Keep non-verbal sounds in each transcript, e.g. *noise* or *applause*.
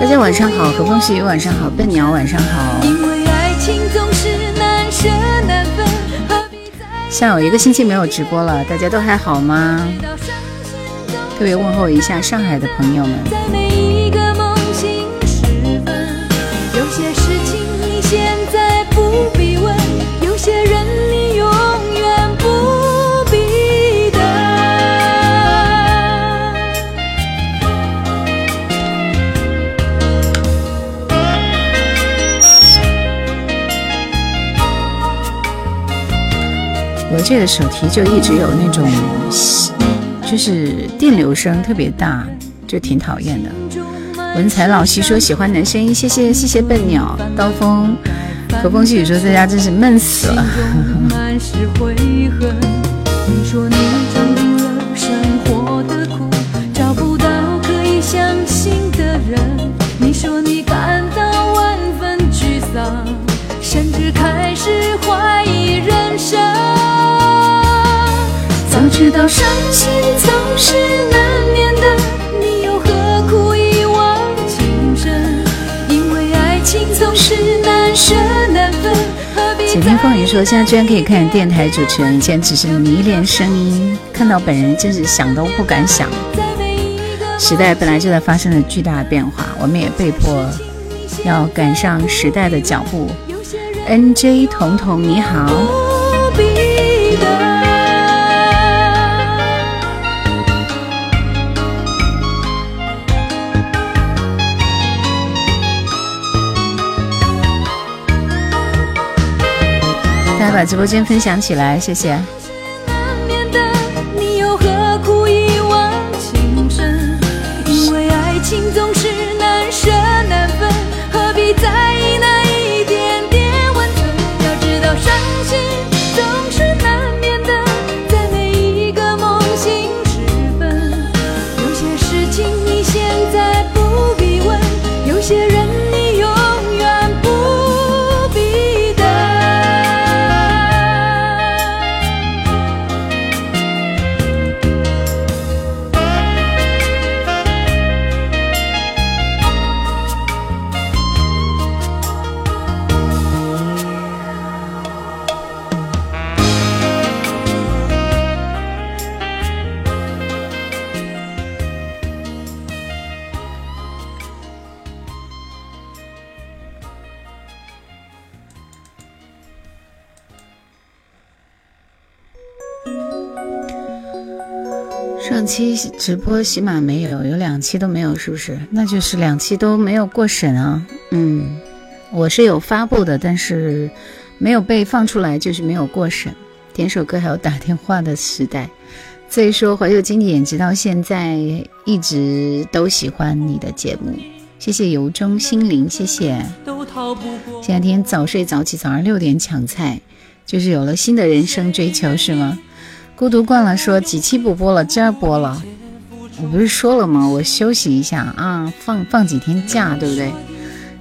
大家晚上好，何风细雨晚上好，笨鸟晚上好。像有一个星期没有直播了，大家都还好吗？特别问候一下上海的朋友们。有这个手提就一直有那种，就是电流声特别大，就挺讨厌的。文才老师说喜欢你的声音，谢谢谢谢笨鸟刀锋和风细雨说在家真是闷死了。*laughs* 早知道伤心总是难免的，你又何苦一往情深？因为爱情总是难舍难分。几天风雨说，现在居然可以看见电台主持人，以前只是迷恋声音，看到本人真是想都不敢想。时代本来就在发生着巨大的变化，我们也被迫要赶上时代的脚步。N J 彤彤你好。把直播间分享起来，谢谢。期直播起码没有，有两期都没有，是不是？那就是两期都没有过审啊。嗯，我是有发布的，但是没有被放出来，就是没有过审。点首歌还有打电话的时代。所以说怀旧经典，直到现在一直都喜欢你的节目。谢谢由衷心灵，谢谢。前两天早睡早起，早上六点抢菜，就是有了新的人生追求，是吗？孤独惯了，说几期不播了，今儿播了。我不是说了吗？我休息一下啊，放放几天假，对不对？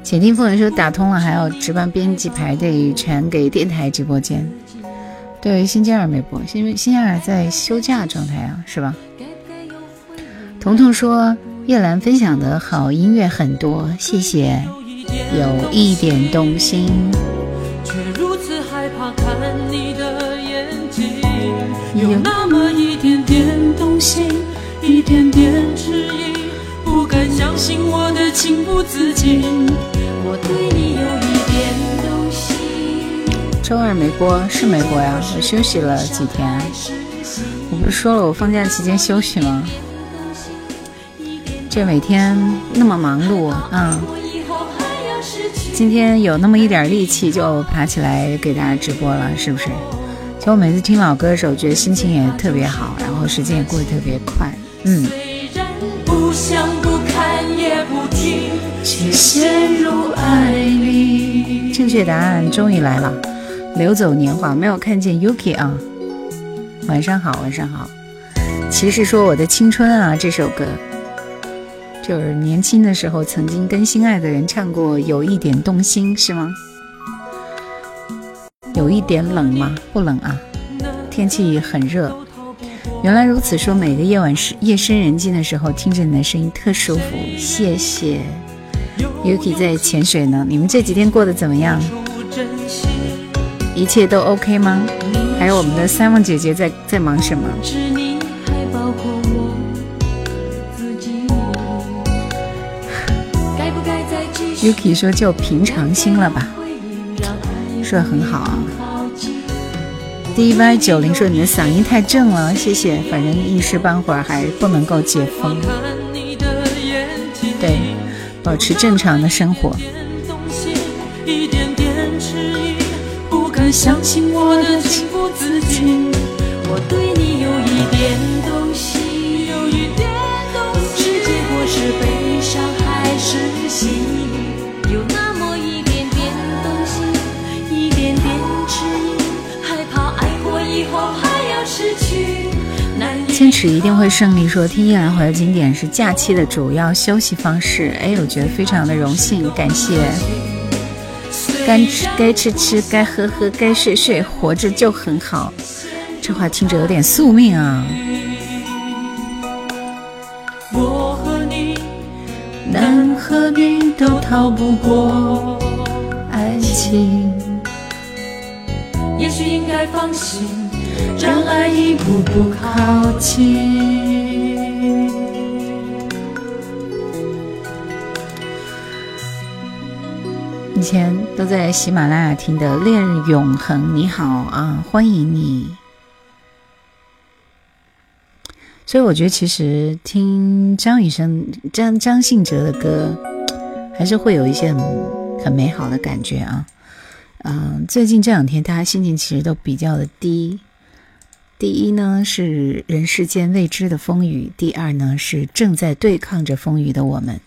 且听风人说打通了，还要值班编辑排队传给电台直播间。对，星期二没播，星星期二在休假状态啊，是吧？彤彤说叶兰分享的好音乐很多，谢谢。有一点动心。却如此害怕看你的有那么一点点动心，一点点迟疑，不敢相信我的情不自禁。我对你有一点动心。周二没播是没播呀，我休息了几天。我不是说了我放假期间休息吗？这每天那么忙碌啊，今天有那么一点力气就爬起来给大家直播了，是不是？其实我每次听老歌的时候，觉得心情也特别好，然后时间也过得特别快。嗯。正确答案终于来了，流走年华，没有看见 Yuki 啊。晚上好，晚上好。骑士说我的青春啊，这首歌就是年轻的时候曾经跟心爱的人唱过，有一点动心，是吗？有一点冷吗？不冷啊，天气很热。原来如此，说每个夜晚是夜深人静的时候，听着你的声音特舒服。谢谢，Yuki 在潜水呢。你们这几天过得怎么样？一切都 OK 吗？还有我们的 Simon 姐姐在在忙什么？Yuki 说就平常心了吧，说的很好啊。D Y 九零说你的嗓音太正了，谢谢。反正一时半会儿还不能够解封，对，保持正常的生活。持一定会胜利。说听夜来回的经典是假期的主要休息方式。哎，我觉得非常的荣幸，感谢。该吃该吃吃，该喝喝，该睡睡，活着就很好。这话听着有点宿命啊。我和你，男和女都逃不过爱情。也许应该放心，让爱一步步靠近。以前都在喜马拉雅听的《恋永恒》，你好啊，欢迎你。所以我觉得，其实听张雨生、张张信哲的歌，还是会有一些很很美好的感觉啊。嗯，最近这两天大家心情其实都比较的低。第一呢是人世间未知的风雨，第二呢是正在对抗着风雨的我们。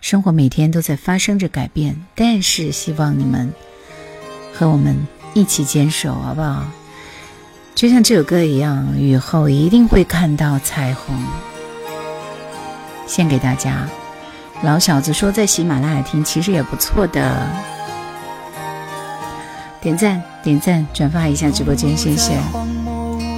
生活每天都在发生着改变，但是希望你们和我们一起坚守，好不好？就像这首歌一样，雨后一定会看到彩虹。献给大家。老小子说在喜马拉雅听其实也不错的。点赞，点赞，转发一下直播间，谢谢。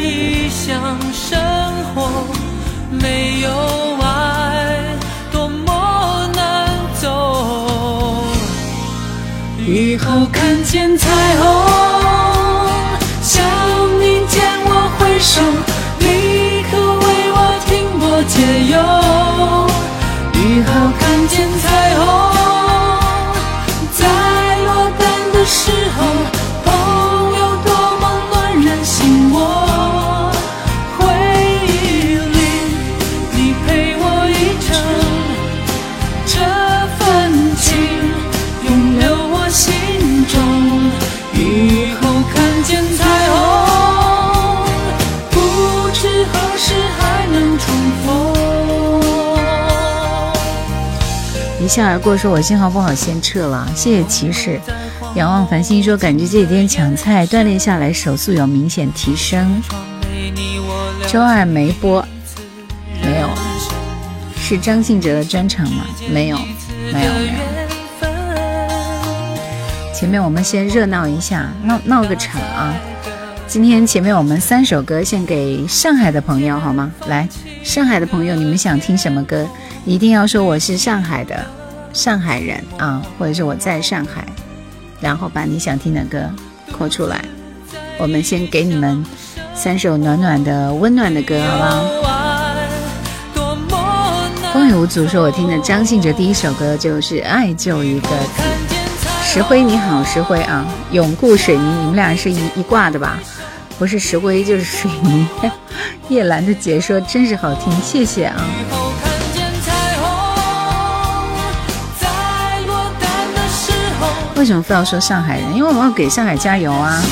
异乡生活，没有爱多么难走。雨后看见彩虹，一笑而过，说我信号不好，先撤了。谢谢骑士。仰望繁星说：“感觉这几天抢菜锻炼下来，手速有明显提升。”周二没播，没有，是张信哲的专场吗？没有，没有，没有。前面我们先热闹一下，闹闹个场啊！今天前面我们三首歌献给上海的朋友，好吗？来，上海的朋友，你们想听什么歌？一定要说我是上海的上海人啊，或者是我在上海。然后把你想听的歌扣出来，我们先给你们三首暖暖的、温暖的歌，好不好？风雨无阻说，我听的张信哲第一首歌就是《爱就一个字》。石灰你好，石灰啊，永固水泥，你们俩是一一挂的吧？不是石灰就是水泥。*laughs* 叶兰的解说真是好听，谢谢啊。为什么非要说上海人？因为我们要给上海加油啊。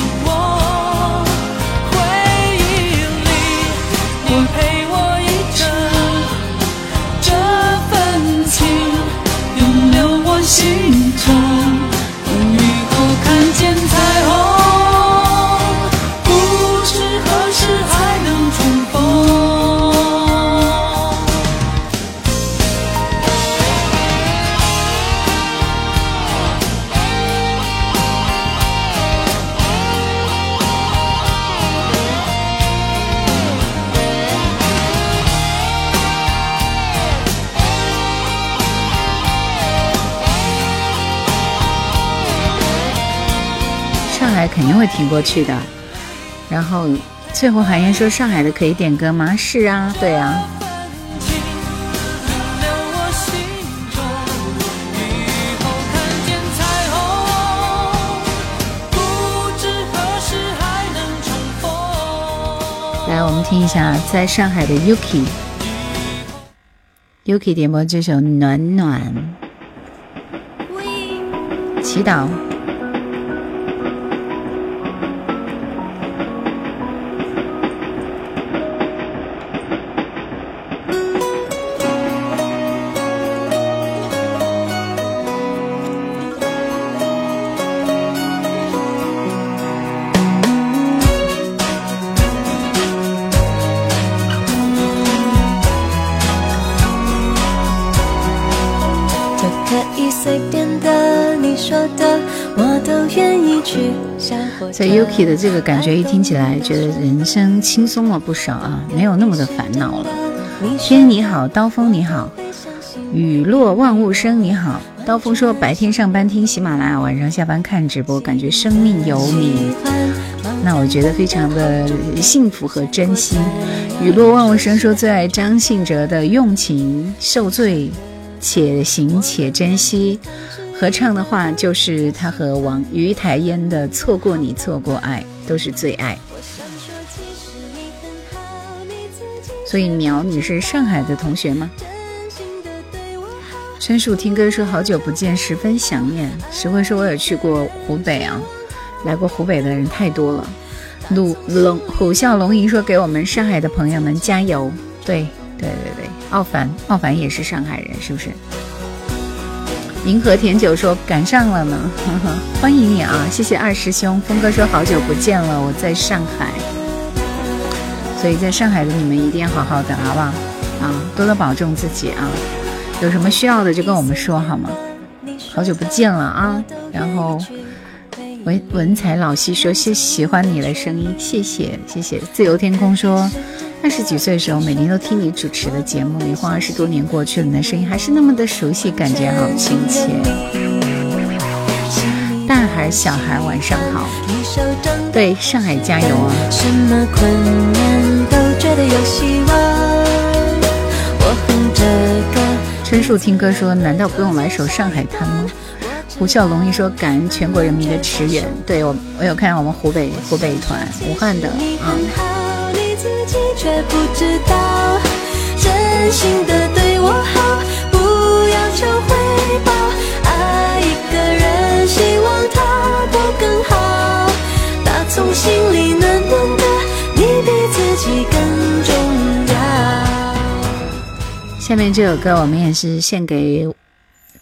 会挺过去的。然后翠湖寒烟说：“上海的可以点歌吗？”是啊，对啊。来，我们听一下在上海的 Yuki，Yuki 点播这首《暖暖》，祈祷。在 Yuki 的这个感觉一听起来，觉得人生轻松了不少啊，没有那么的烦恼了。天你好，刀锋你好，雨落万物生你好。刀锋说白天上班听喜马拉雅，晚上下班看直播，感觉生命有你。那我觉得非常的幸福和珍惜。雨落万物生说最爱张信哲的用情受罪，且行且珍惜。合唱的话，就是他和王于台烟的《错过你错过爱》都是最爱。所以苗，你是上海的同学吗？春树听歌说好久不见，十分想念。石慧说我有去过湖北啊，来过湖北的人太多了。鲁龙虎啸龙吟说给我们上海的朋友们加油。对对对对，奥凡奥凡也是上海人，是不是？银河甜酒说赶上了呢，*laughs* 欢迎你啊！谢谢二师兄。峰哥说好久不见了，我在上海，所以在上海的你们一定要好好的，好不好？啊，多多保重自己啊！有什么需要的就跟我们说好吗？好久不见了啊！然后文文采老西说谢喜欢你的声音，谢谢谢谢。自由天空说。二十几岁的时候，每年都听你主持的节目，一晃二十多年过去了，你的声音还是那么的熟悉，感觉好亲切。大孩小孩晚上好，对上海加油啊！春树听歌说，难道不用来首《上海滩》吗？胡笑龙一说，感恩全国人民的驰援。对我，我有看我们湖北湖北团武汉的啊。却不知道真心的对我好，不要求回报。爱一个人，希望他过更好。打从心里暖暖的，你比自己更重要。下面这首歌我们也是献给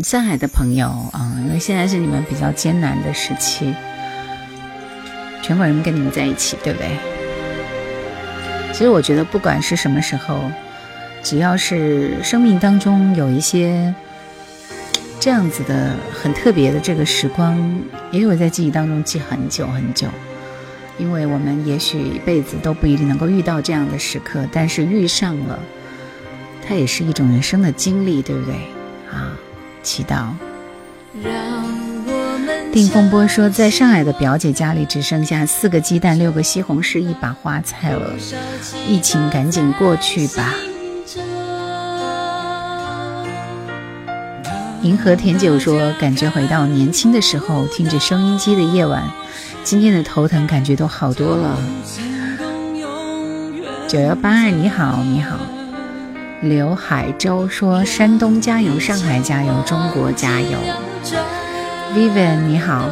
上海的朋友啊，因为现在是你们比较艰难的时期，全国人民跟你们在一起，对不对？其实我觉得，不管是什么时候，只要是生命当中有一些这样子的很特别的这个时光，也有在记忆当中记很久很久。因为我们也许一辈子都不一定能够遇到这样的时刻，但是遇上了，它也是一种人生的经历，对不对？啊，祈祷。让定风波说，在上海的表姐家里只剩下四个鸡蛋、六个西红柿、一把花菜了。疫情赶紧过去吧。银河甜酒说，感觉回到年轻的时候，听着收音机的夜晚，今天的头疼感觉都好多了。九幺八二你好，你好。刘海洲说，山东加油，上海加油，中国加油。Vivian，你好。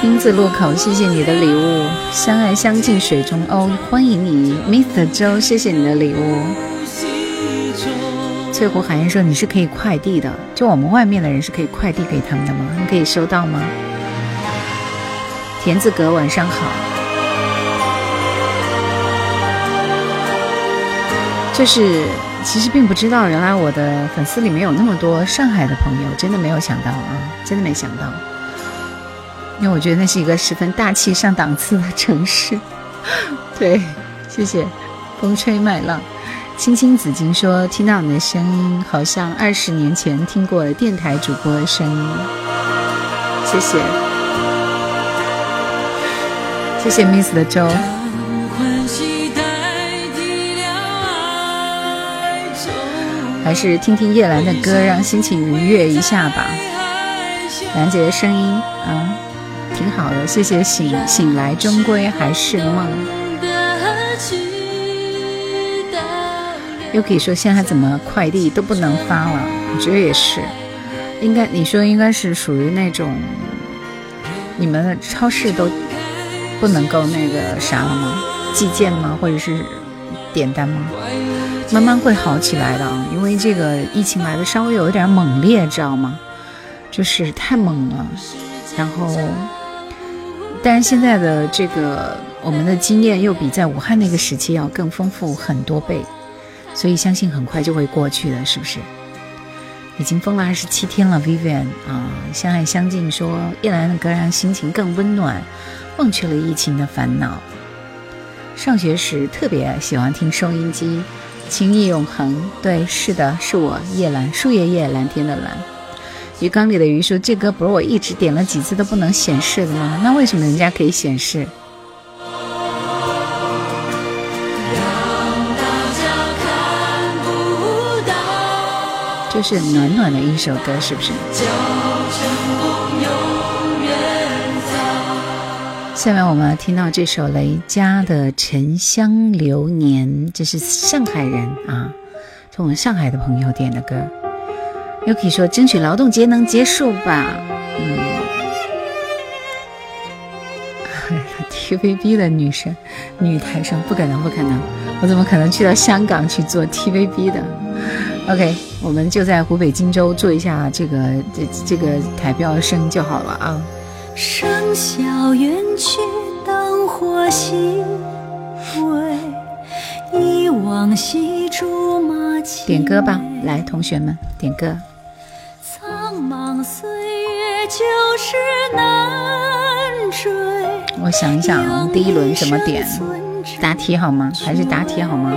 丁字路口，谢谢你的礼物。相爱相敬水中鸥，欢迎你，Mr. 周，谢谢你的礼物。翠湖海燕说你是可以快递的，就我们外面的人是可以快递给他们的吗？可以收到吗？田字格，晚上好。就是其实并不知道，原来我的粉丝里面有那么多上海的朋友，真的没有想到啊，真的没想到。因为我觉得那是一个十分大气上档次的城市。*laughs* 对，谢谢风吹麦浪。青青紫金说：“听到你的声音，好像二十年前听过电台主播的声音。”谢谢，谢谢 Miss 的粥。还是听听叶兰的歌，让心情愉悦一下吧。兰姐的声音啊，挺好的。谢谢醒醒来，终归还是梦。又可以说现在怎么快递都不能发了？我觉得也是，应该你说应该是属于那种，你们的超市都不能够那个啥了吗？寄件吗？或者是点单吗？慢慢会好起来的啊，因为这个疫情来的稍微有一点猛烈，知道吗？就是太猛了。然后，但是现在的这个我们的经验又比在武汉那个时期要更丰富很多倍。所以相信很快就会过去的，是不是？已经封了二十七天了，Vivian 啊，相爱相敬说叶兰的歌让心情更温暖，忘却了疫情的烦恼。上学时特别喜欢听收音机，情意永恒。对，是的，是我叶兰，树叶叶，蓝天的蓝。鱼缸里的鱼说这歌不是我一直点了几次都不能显示的吗？那为什么人家可以显示？就是暖暖的一首歌，是不是？下面我们听到这首雷佳的《沉香流年》，这是上海人啊，是我们上海的朋友点的歌。又可以说争取劳动节能结束吧？嗯，TVB 的女生，女台声不可能，不可能，我怎么可能去到香港去做 TVB 的？OK。我们就在湖北荆州做一下这个这这个台标声就好了啊。笙箫远去，灯火西归，忆往昔竹马青点歌吧，来，同学们点歌。苍茫岁月旧事难追。我想一想，第一轮怎么点？答题好吗？还是答题好吗？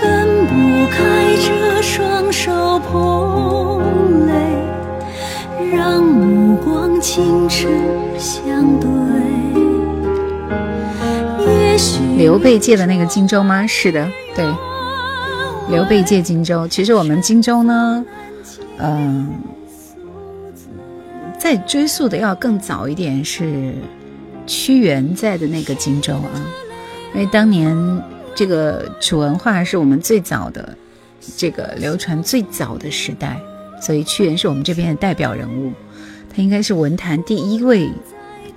分不开双手捧泪，让目光清澈相对。刘备借的那个荆州吗？是的，对。刘备借荆州，其实我们荆州呢，嗯，再追溯的要更早一点，是屈原在的那个荆州啊，因为当年。这个楚文化是我们最早的，这个流传最早的时代，所以屈原是我们这边的代表人物，他应该是文坛第一位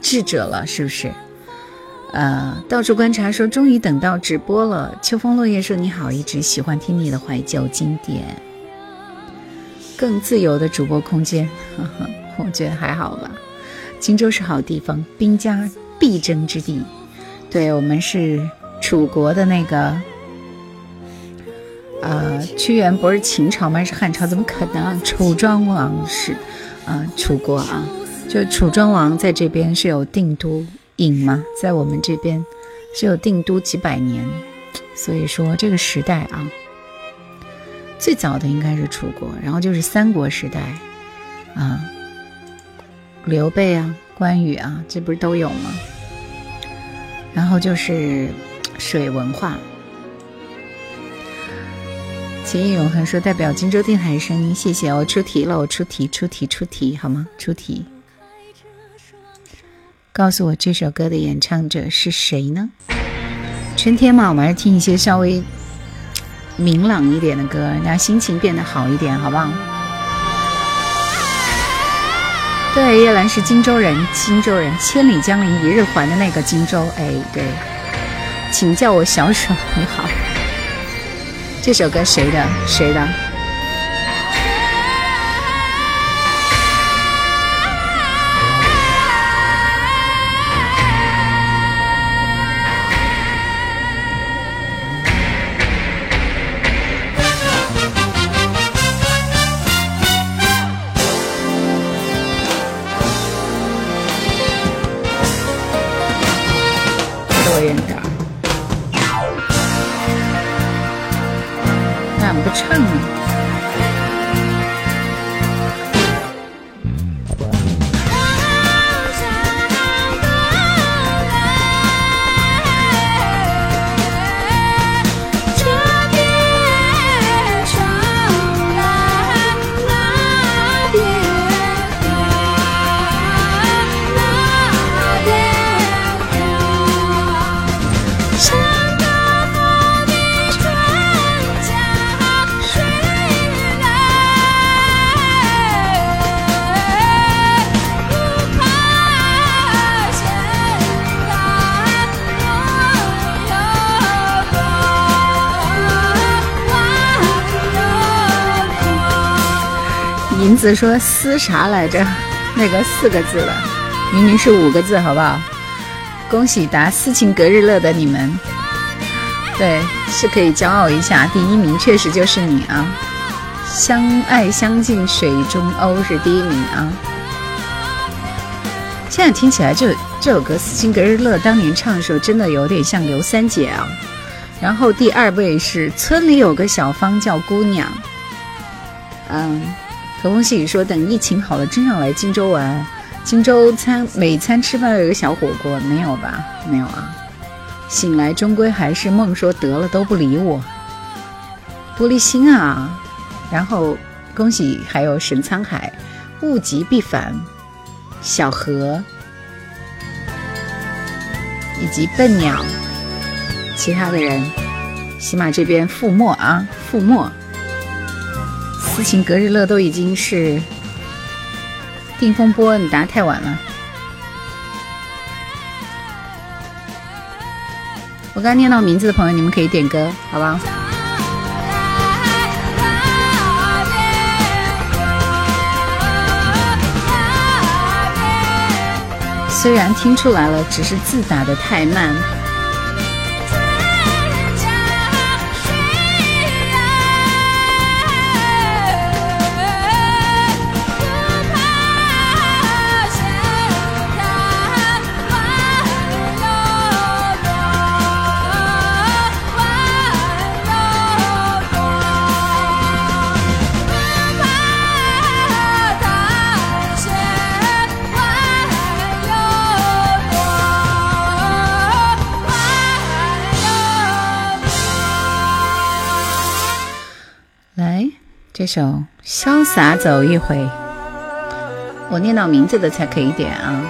智者了，是不是？呃，到处观察说，终于等到直播了。秋风落叶说你好，一直喜欢听你的怀旧经典，更自由的主播空间，呵呵我觉得还好吧。荆州是好地方，兵家必争之地，对我们是。楚国的那个，呃，屈原不是秦朝吗？是汉朝？怎么可能？楚庄王是，啊，楚国啊，就楚庄王在这边是有定都尹吗？在我们这边是有定都几百年，所以说这个时代啊，最早的应该是楚国，然后就是三国时代，啊，刘备啊，关羽啊，这不是都有吗？然后就是。水文化，情谊永恒说代表荆州电台的声音，谢谢我出题了，我出题出题出题好吗？出题，告诉我这首歌的演唱者是谁呢？春天嘛，我们还是听一些稍微明朗一点的歌，让心情变得好一点，好不好？对，叶兰是荆州人，荆州人，千里江陵一日还的那个荆州，哎，对。请叫我小手，你好。这首歌谁的？谁的？子说撕啥来着？那个四个字了，明明是五个字，好不好？恭喜答斯琴格日乐的你们，对，是可以骄傲一下，第一名确实就是你啊！相爱相敬水中鸥是第一名啊！现在听起来，这这首歌斯琴格日乐当年唱的时候，真的有点像刘三姐啊。然后第二位是村里有个小芳叫姑娘，嗯，和风细雨说等疫情好了，真要来荆州玩。荆州餐每餐吃饭都有个小火锅，没有吧？没有啊。醒来终归还是梦，说得了都不理我。玻璃心啊！然后恭喜还有沈沧海，物极必反，小何以及笨鸟，其他的人，起码这边覆没啊，覆没。斯琴格日乐都已经是。定风波，你答太晚了。我刚念到名字的朋友，你们可以点歌，好吧？虽然听出来了，只是字打的太慢。这首《潇洒走一回》，我念到名字的才可以点啊。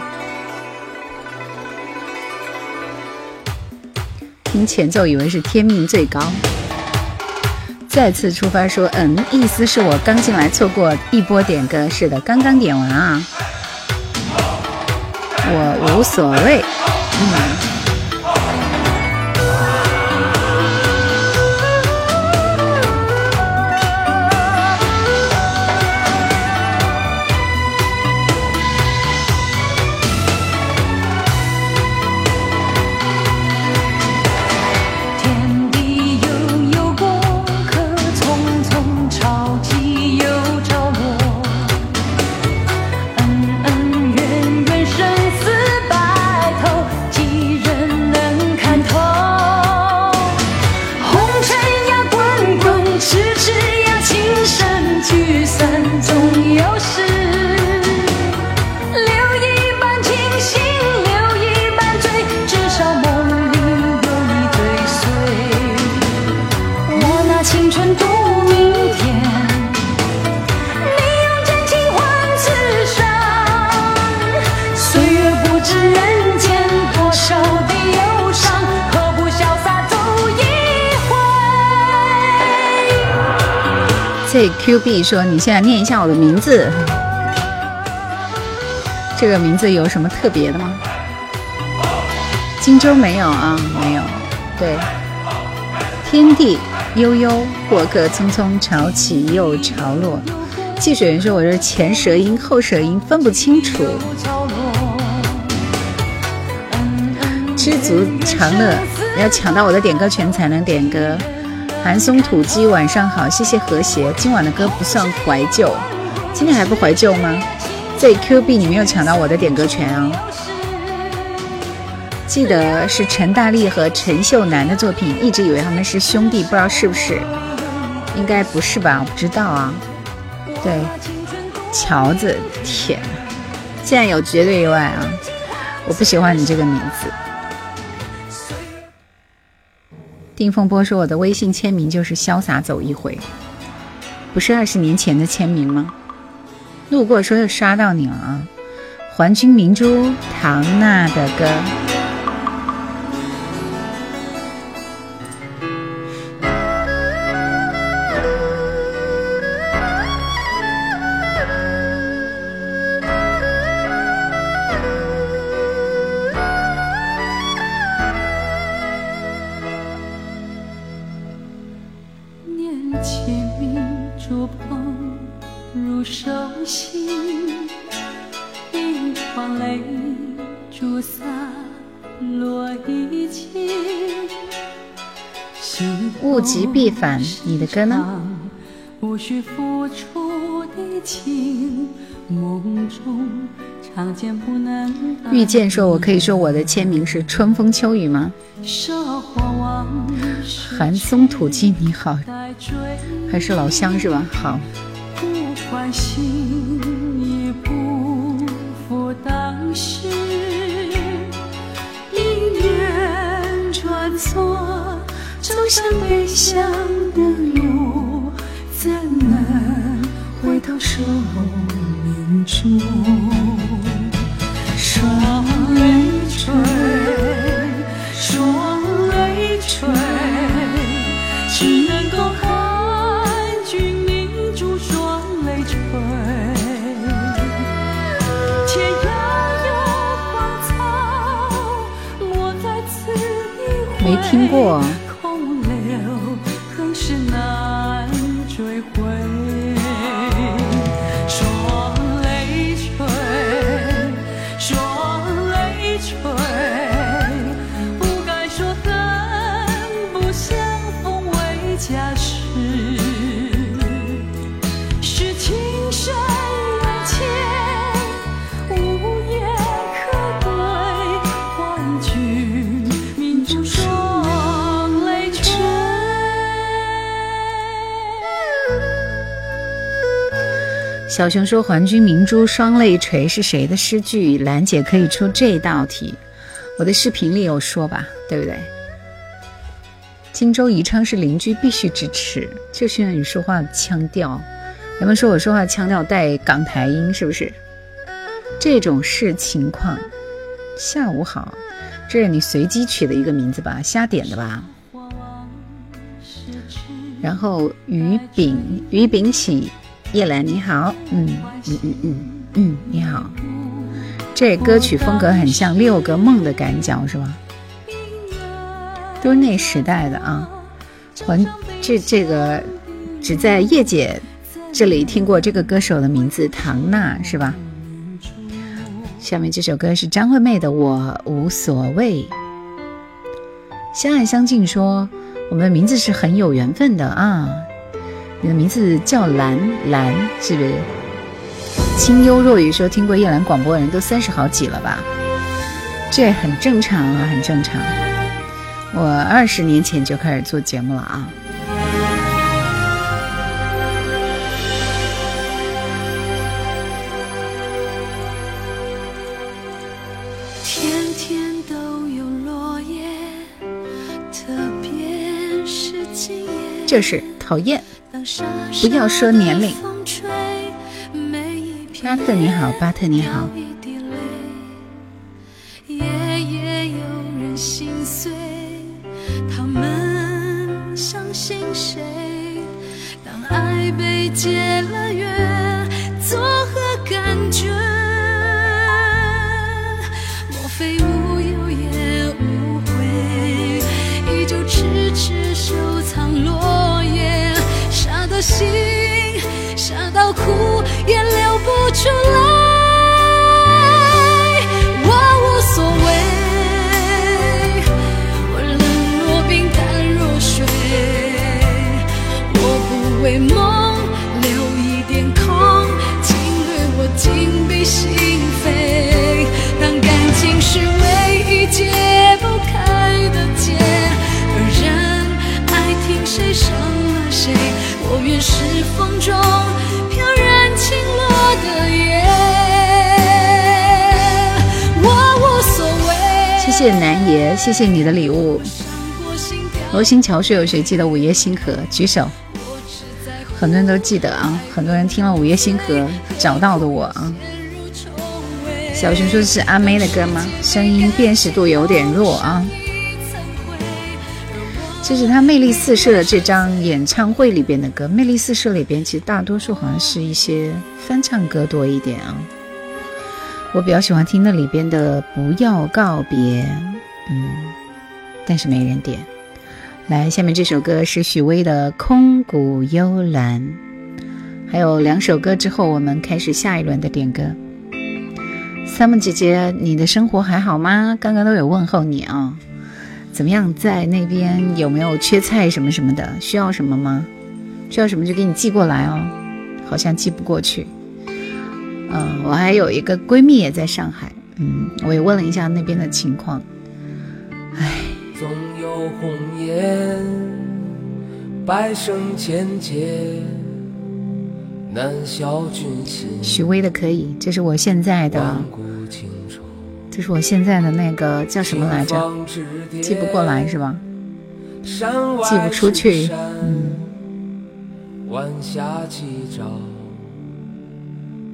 听前奏以为是天命最高。再次出发说，嗯，意思是我刚进来错过一波点歌，是的，刚刚点完啊。我无所谓，嗯。青春度明天。z q b 说：“你现在念一下我的名字，这个名字有什么特别的吗？”荆州没有啊，没有。对，天地悠悠，过客匆匆，潮起又潮落。汽水人说：“我是前舌音、后舌音分不清楚。”知足常乐，要抢到我的点歌权才能点歌。寒松土鸡，晚上好，谢谢和谐。今晚的歌不算怀旧，今天还不怀旧吗？ZQB，你没有抢到我的点歌权哦！记得是陈大力和陈秀楠的作品，一直以为他们是兄弟，不知道是不是？应该不是吧？我不知道啊。对，乔子，天，现在有绝对意外啊！我不喜欢你这个名字。丁风波说：“我的微信签名就是潇洒走一回，不是二十年前的签名吗？”路过说又刷到你了啊！还君明珠，唐娜的歌。你的歌呢？无需付出的情，梦中常见不能。遇见说：“我可以说我的签名是春风秋雨吗？”寒松土鸡你好，还是老乡是吧？好。走向悲伤的路，怎能回到生命中？双泪垂，双泪垂，只能够看君明珠双泪垂。天涯有芳草，落在此一回。没听过。小熊说：“还君明珠双泪垂是谁的诗句？兰姐可以出这道题。我的视频里有说吧，对不对？荆州宜昌是邻居，必须支持。就是你说话的腔调，人们说我说话腔调带港台音，是不是？这种是情况。下午好，这是你随机取的一个名字吧？瞎点的吧？然后于炳于炳喜。”叶兰你好，嗯嗯嗯嗯嗯，你好。这歌曲风格很像《六个梦》的感脚是吧？都是那时代的啊。还这这个只在叶姐这里听过这个歌手的名字唐娜是吧？下面这首歌是张惠妹的《我无所谓》。相爱相敬说我们的名字是很有缘分的啊。你的名字叫兰兰，是不是？清幽若雨说听过夜兰广播的人都三十好几了吧？这很正常啊，很正常。我二十年前就开始做节目了啊。天天都有落叶，特别是今夜。这是讨厌。不要说年龄。巴特你好，巴特你好。心傻到哭也流不出来谢南爷，谢谢你的礼物。罗星桥说有谁记得《午夜星河》？举手。很多人都记得啊，很多人听了《午夜星河》找到的我啊。小熊说的是阿妹的歌吗？声音辨识度有点弱啊。这是他《魅力四射》这张演唱会里边的歌，《魅力四射》里边其实大多数好像是一些翻唱歌多一点啊。我比较喜欢听那里边的《不要告别》，嗯，但是没人点。来，下面这首歌是许巍的《空谷幽兰》，还有两首歌之后，我们开始下一轮的点歌。三木姐姐，你的生活还好吗？刚刚都有问候你啊，怎么样？在那边有没有缺菜什么什么的？需要什么吗？需要什么就给你寄过来哦。好像寄不过去。嗯，我还有一个闺蜜也在上海，嗯，我也问了一下那边的情况。唉。总有红颜，百生千劫，难消君心。许巍的可以，这是我现在的。这是我现在的那个叫什么来着？记不过来是吧？寄不出去。嗯。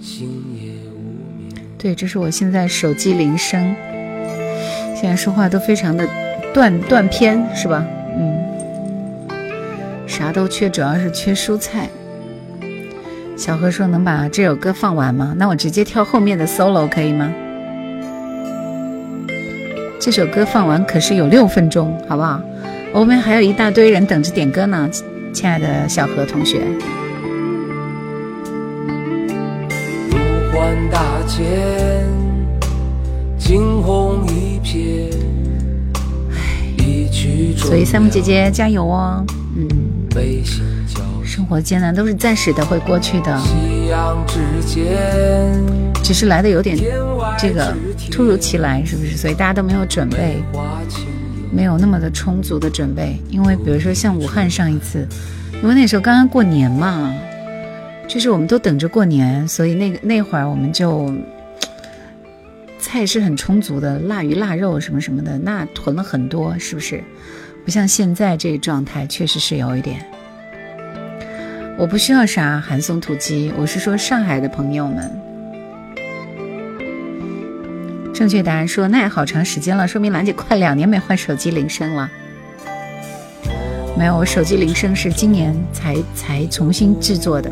星夜无眠对，这是我现在手机铃声。现在说话都非常的断断片，是吧？嗯。啥都缺，主要是缺蔬菜。小何说：“能把这首歌放完吗？那我直接跳后面的 solo 可以吗？”这首歌放完可是有六分钟，好不好？我们还有一大堆人等着点歌呢，亲爱的小何同学。大千，惊鸿一瞥。所以三木姐姐加油哦，嗯。生活艰难都是暂时的，会过去的。只是来的有点这个突如其来，是不是？所以大家都没有准备，没有那么的充足的准备。因为比如说像武汉上一次，因为那时候刚刚过年嘛，就是我们都等着过年，所以那个那会儿我们就菜是很充足的，腊鱼腊肉什么什么的，那囤了很多，是不是？不像现在这状态，确实是有一点。我不需要啥寒松土鸡，我是说上海的朋友们。正确答案说那也好长时间了，说明兰姐快两年没换手机铃声了。没有，我手机铃声是今年才才重新制作的。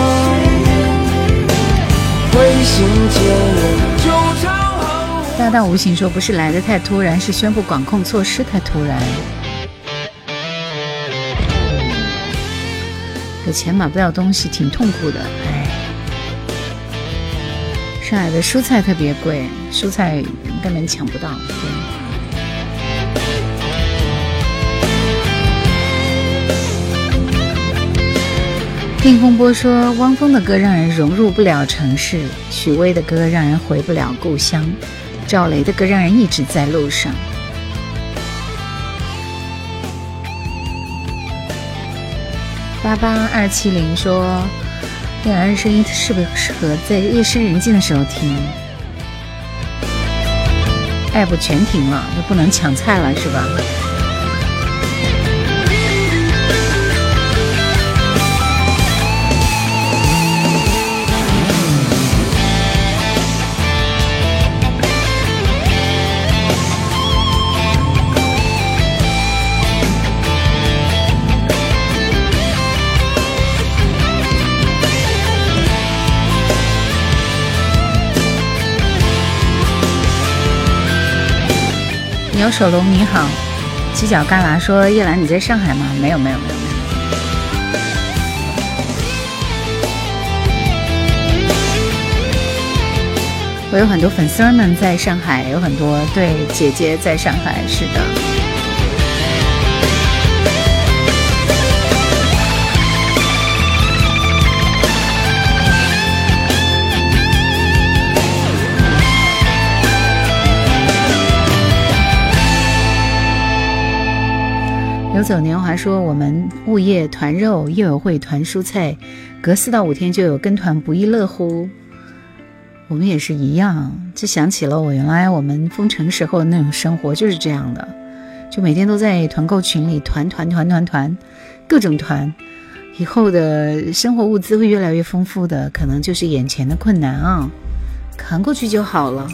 大道无形说不是来的太突然，是宣布管控措施太突然。有钱买不到东西，挺痛苦的，哎。上海的蔬菜特别贵，蔬菜根本抢不到。对听风波说，汪峰的歌让人融入不了城市，许巍的歌让人回不了故乡，赵雷的歌让人一直在路上。八八二七零说。两人声音适不适合在夜深人静的时候听？app 全停了，就不能抢菜了，是吧？牛手龙你好，犄角旮旯说叶兰你在上海吗？没有没有没有没有。我有很多粉丝们在上海，有很多对姐姐在上海，是的。游走年华说：“我们物业团肉，业委会团蔬菜，隔四到五天就有跟团，不亦乐乎。我们也是一样，就想起了我原来我们封城时候的那种生活，就是这样的，就每天都在团购群里团团团团团，各种团，以后的生活物资会越来越丰富的，可能就是眼前的困难啊，扛过去就好了。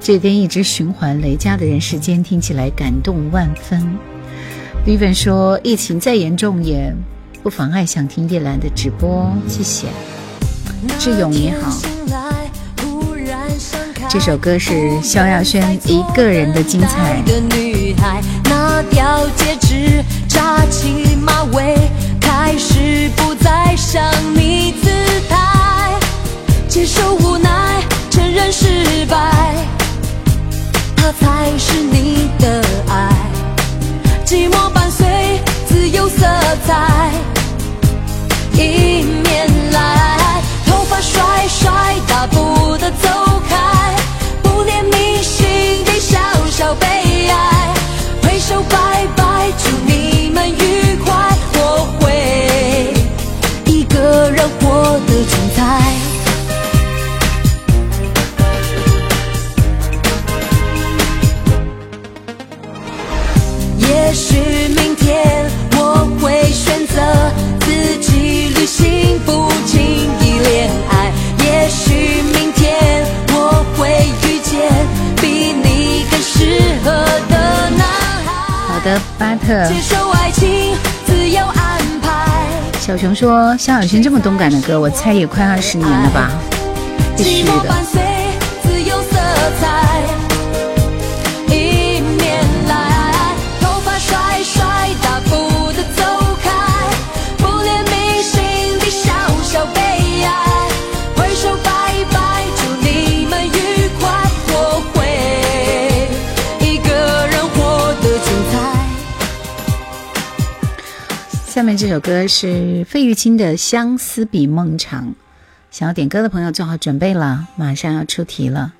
这边一直循环雷佳的人世间，听起来感动万分。Vivian 说：“疫情再严重也不妨碍想听叶兰的直播。”谢谢志勇你好。这首歌是萧亚轩一个人的精彩。那条戒指扎起马尾，开始不再像你姿态，接受无奈，承认失败，它才是你的爱。寂寞伴随自由色彩，迎面来，头发甩甩，大步的走。的，巴特。接受爱情，自由安排。小熊说：“萧亚轩这么动感的歌，我猜也快二十年了吧？”必须的。下面这首歌是费玉清的《相思比梦长》，想要点歌的朋友做好准备了，马上要出题了，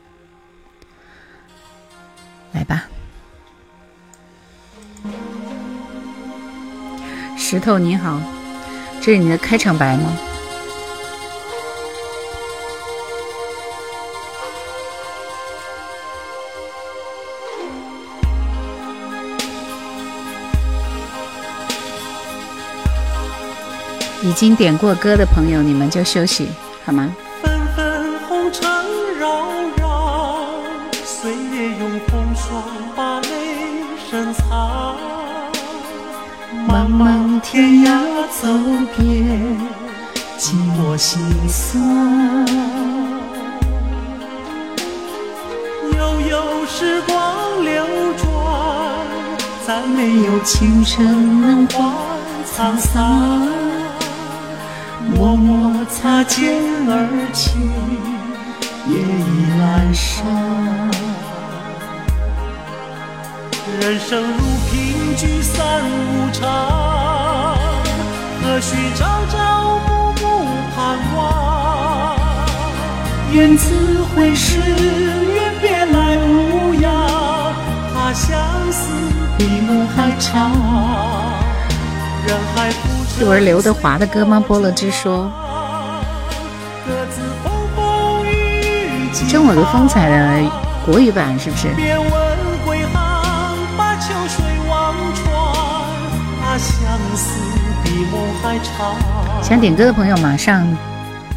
来吧。石头你好，这是你的开场白吗？已经点过歌的朋友，你们就休息好吗？纷纷红尘扰扰，岁月用风霜把泪深藏。茫茫天涯走遍，寂寞心酸。悠悠时光流转，再没有清晨能换沧桑。默默擦肩而去，夜已阑珊。人生如萍聚散无常，何须朝朝暮暮盼望？愿此会是愿别来无恙，怕相思比梦还长。人海。是玩刘德华的歌吗？波乐之说，真我的风采的国语版是不是？想点歌的朋友马上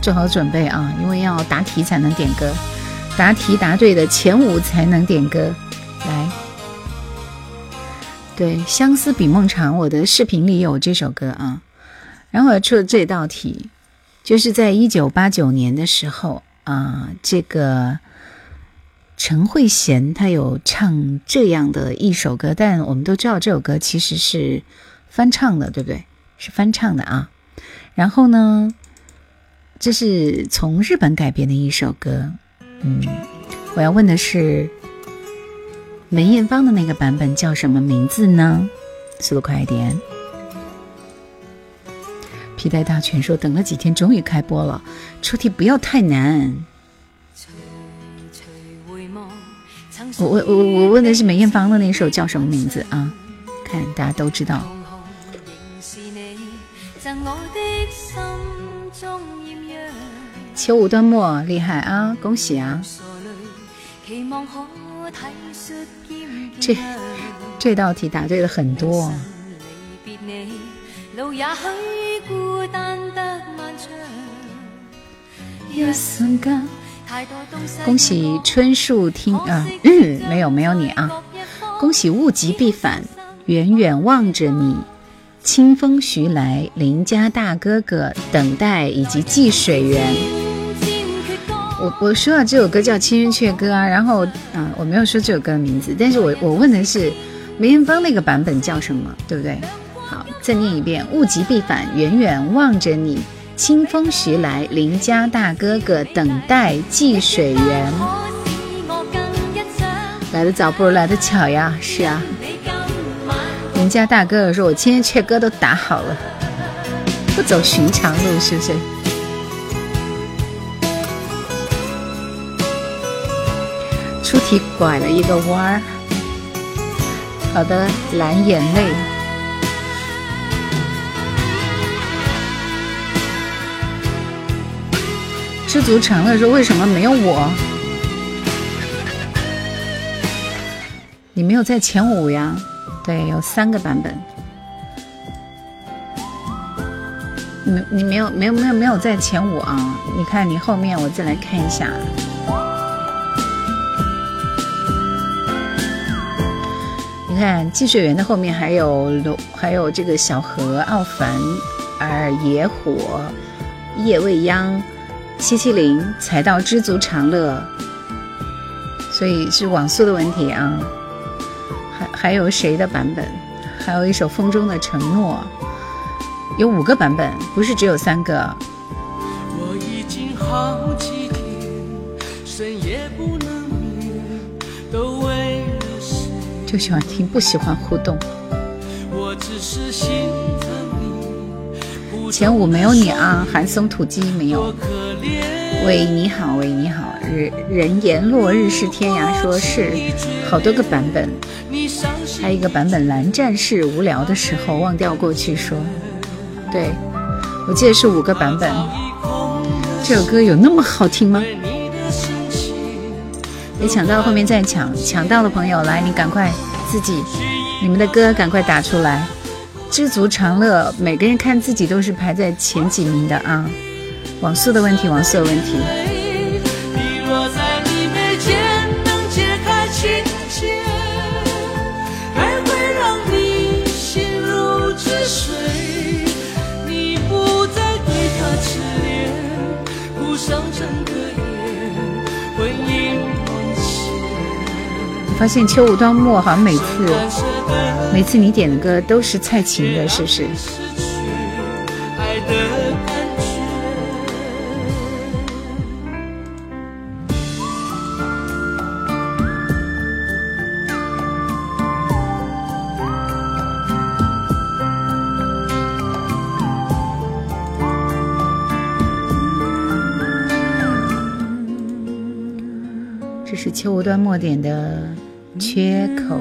做好准备啊，因为要答题才能点歌，答题答对的前五才能点歌。来，对，相思比梦长，我的视频里有这首歌啊。然后我要出了这道题，就是在一九八九年的时候啊，这个陈慧娴她有唱这样的一首歌，但我们都知道这首歌其实是翻唱的，对不对？是翻唱的啊。然后呢，这是从日本改编的一首歌，嗯，我要问的是梅艳芳的那个版本叫什么名字呢？速度快一点。皮带大全说：“等了几天，终于开播了。出题不要太难。我我我我问的是梅艳芳的那首叫什么名字啊？看大家都知道。秋无端末，厉害啊！恭喜啊！这这道题答对了很多。”路也许孤单得漫长。一瞬间。恭喜春树听啊，嗯，没有没有你啊。恭喜物极必反，远远望着你，清风徐来，邻家大哥哥等待以及寄水源。我我说了这首歌叫《青云雀歌》啊，然后啊，我没有说这首歌的名字，但是我我问的是梅艳芳那个版本叫什么，对不对？再念一遍：物极必反，远远望着你。清风徐来，邻家大哥哥等待寄水源。来的早不如来的巧呀，是啊。邻家大哥哥说：“我今天阙歌都打好了，不走寻常路，是不是？”出题拐了一个弯儿。好的，蓝眼泪。知足常乐说：“为什么没有我？你没有在前五呀？对，有三个版本。你你没有没有没有没有在前五啊？你看你后面，我再来看一下。你看寄水源的后面还有还有这个小河奥凡尔野火夜未央。”七七零才到知足常乐，所以是网速的问题啊。还还有谁的版本？还有一首《风中的承诺》，有五个版本，不是只有三个。就喜欢听，不喜欢互动。前五没有你啊，寒松土鸡没有。喂，你好，喂，你好。人人言落日是天涯，说是好多个版本。还有一个版本蓝战士无聊的时候忘掉过去说，对我记得是五个版本。这首歌有那么好听吗？没抢到后面再抢，抢到的朋友来，你赶快自己你们的歌赶快打出来。知足常乐，每个人看自己都是排在前几名的啊。网速的问题，网速的问题。发现秋无端末好像每次每次你点的歌都是蔡琴的，是不是？点的。缺口，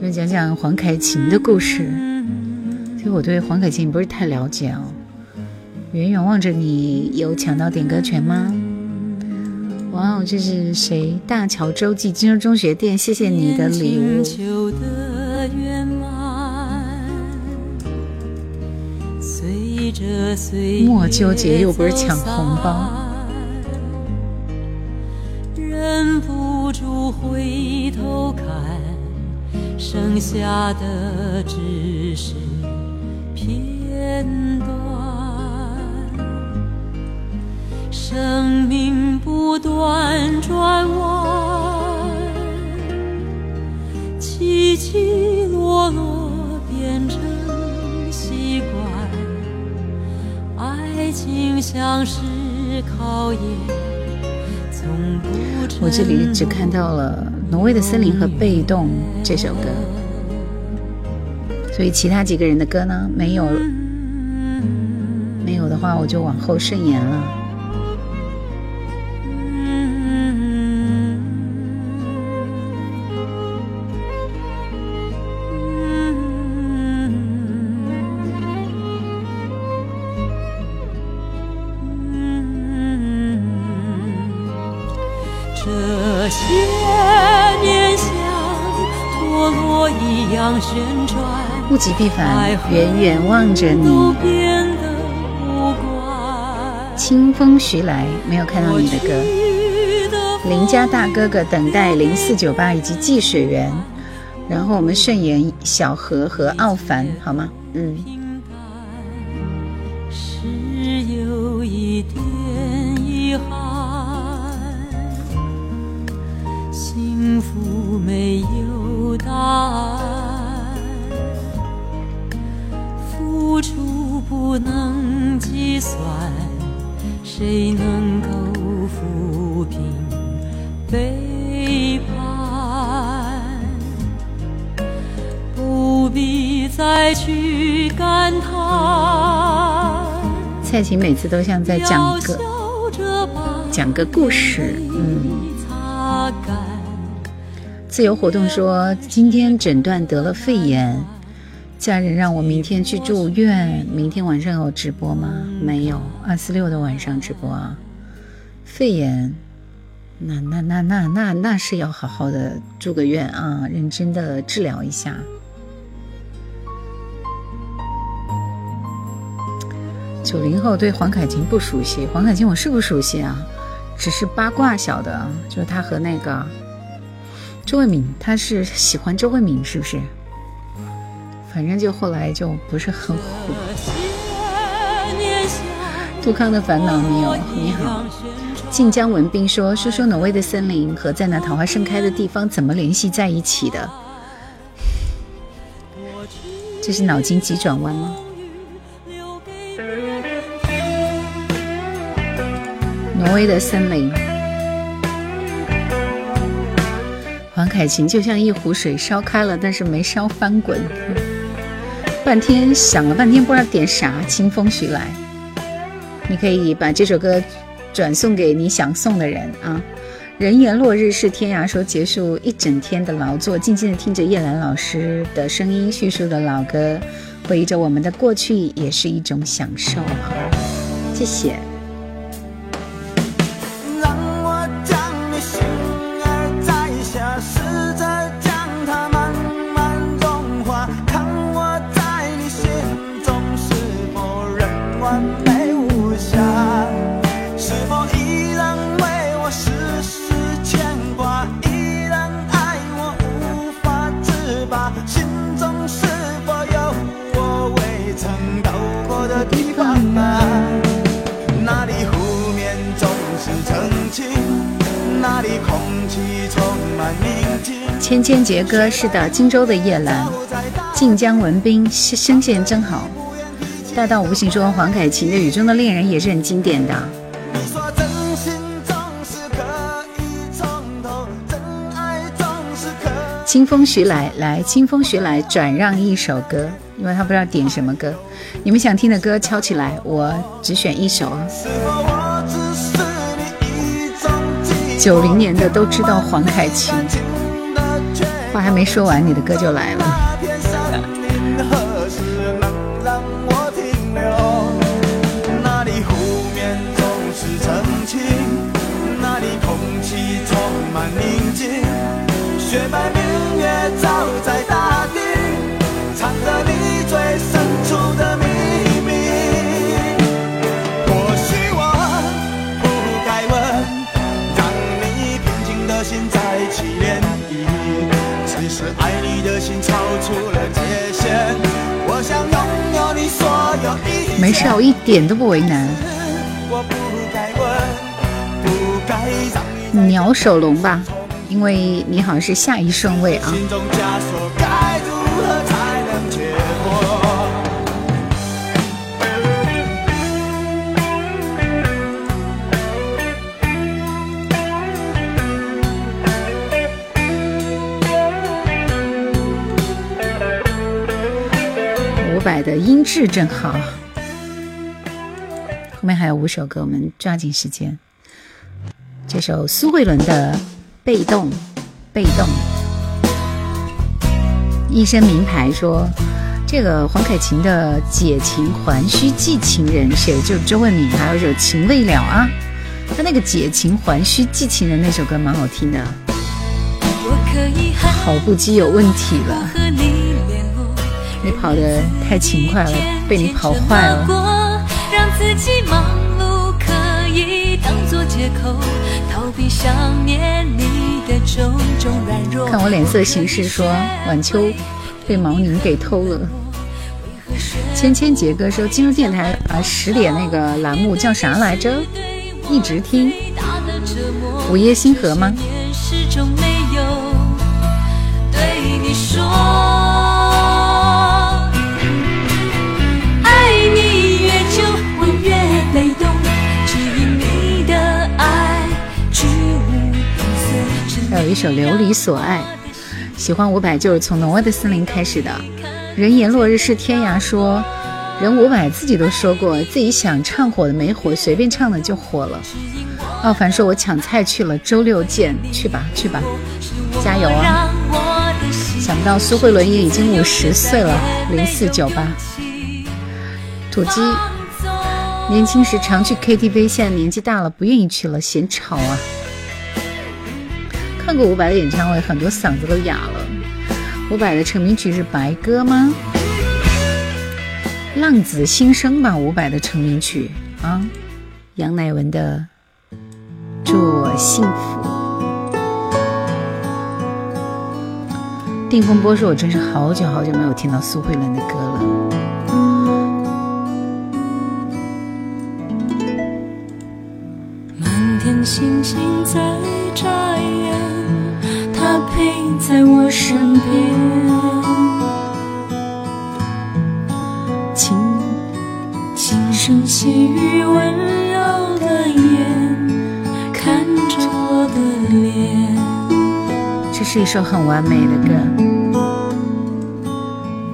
我讲讲黄凯芹的故事。其实我对黄凯芹不是太了解哦。远远望着你，有抢到点歌权吗？哇哦，这是谁？大桥洲际金融中学店，谢谢你的礼物。莫纠结，又不是抢红包。剩下的只是片段。生命不断转弯，起起落落变成习惯。爱情像是考验。我这里只看到了《挪威的森林》和《被动》这首歌，所以其他几个人的歌呢，没有，没有的话我就往后顺延了。极必反，远远望着你。清风徐来，没有看到你的歌。邻家大哥哥等待零四九八以及季水源，然后我们顺延小何和奥凡，好吗？嗯。幸福没有答案，不能计算，谁能够抚平背叛？不必再去感叹。蔡琴每次都像在讲个讲个故事，嗯。自由活动说，今天诊断得了肺炎，家人让我明天去住院。明天晚上有直播吗？没有，二四六的晚上直播啊。肺炎，那那那那那那是要好好的住个院啊，认真的治疗一下。九零后对黄凯芹不熟悉，黄凯芹我是不熟悉啊，只是八卦晓得，就是他和那个。周慧敏，他是喜欢周慧敏是不是？反正就后来就不是很火。杜康的烦恼，你有？你好。晋江文斌说：“说说挪威的森林和在那桃花盛开的地方怎么联系在一起的？”这是脑筋急转弯吗？挪威的森林。黄凯芹就像一壶水烧开了，但是没烧翻滚。半天想了半天，不知道点啥。清风徐来，你可以把这首歌转送给你想送的人啊。人言落日是天涯，说结束一整天的劳作，静静的听着叶兰老师的声音叙述的老歌，回忆着我们的过去，也是一种享受啊。谢谢。千千结歌是的，荆州的夜兰，晋江文斌声线真好。大道无形说黄凯芹的《雨中的恋人》也是很经典的。清风徐来，来清风徐来，转让一首歌，因为他不知道点什么歌。你们想听的歌敲起来，我只选一首。九零年的都知道黄凯芹。话还没说完，你的歌就来了。没事，我一点都不为难。鸟首龙吧，因为你好像是下一顺位啊。摆的音质正好，后面还有五首歌，我们抓紧时间。这首苏慧伦的《被动》，被动。一身名牌说，这个黄凯芹的《解情还需寄情人》写的就周慧敏，还有一首《情未了》啊。他那个《解情还需寄情人》那首歌蛮好听的。跑步机有问题了。你跑的太勤快了，被你跑坏了。看我脸色行事，说晚秋被毛宁给偷了。芊芊杰哥说，进入电台啊，十点那个栏目叫啥来着？一直听午夜星河吗？有一首《琉璃所爱》，喜欢伍佰就是从《挪威的森林》开始的。人言落日是天涯，说人伍佰自己都说过，自己想唱火的没火，随便唱的就火了。奥凡说：“我抢菜去了，周六见，去吧去吧，加油啊！”想不到苏慧伦也已经五十岁了，零四九八。土鸡年轻时常去 KTV，现在年纪大了不愿意去了，嫌吵啊。看过伍佰的演唱会，很多嗓子都哑了。伍佰的成名曲是《白鸽》吗？《浪子心声》吧，伍佰的成名曲啊。杨乃文的《祝我幸福》。定风波说：“我真是好久好久没有听到苏慧伦的歌了。”满天星星在眨眼。陪在我身边，轻轻声细语温柔的眼，看着我的脸。这是一首很完美的歌。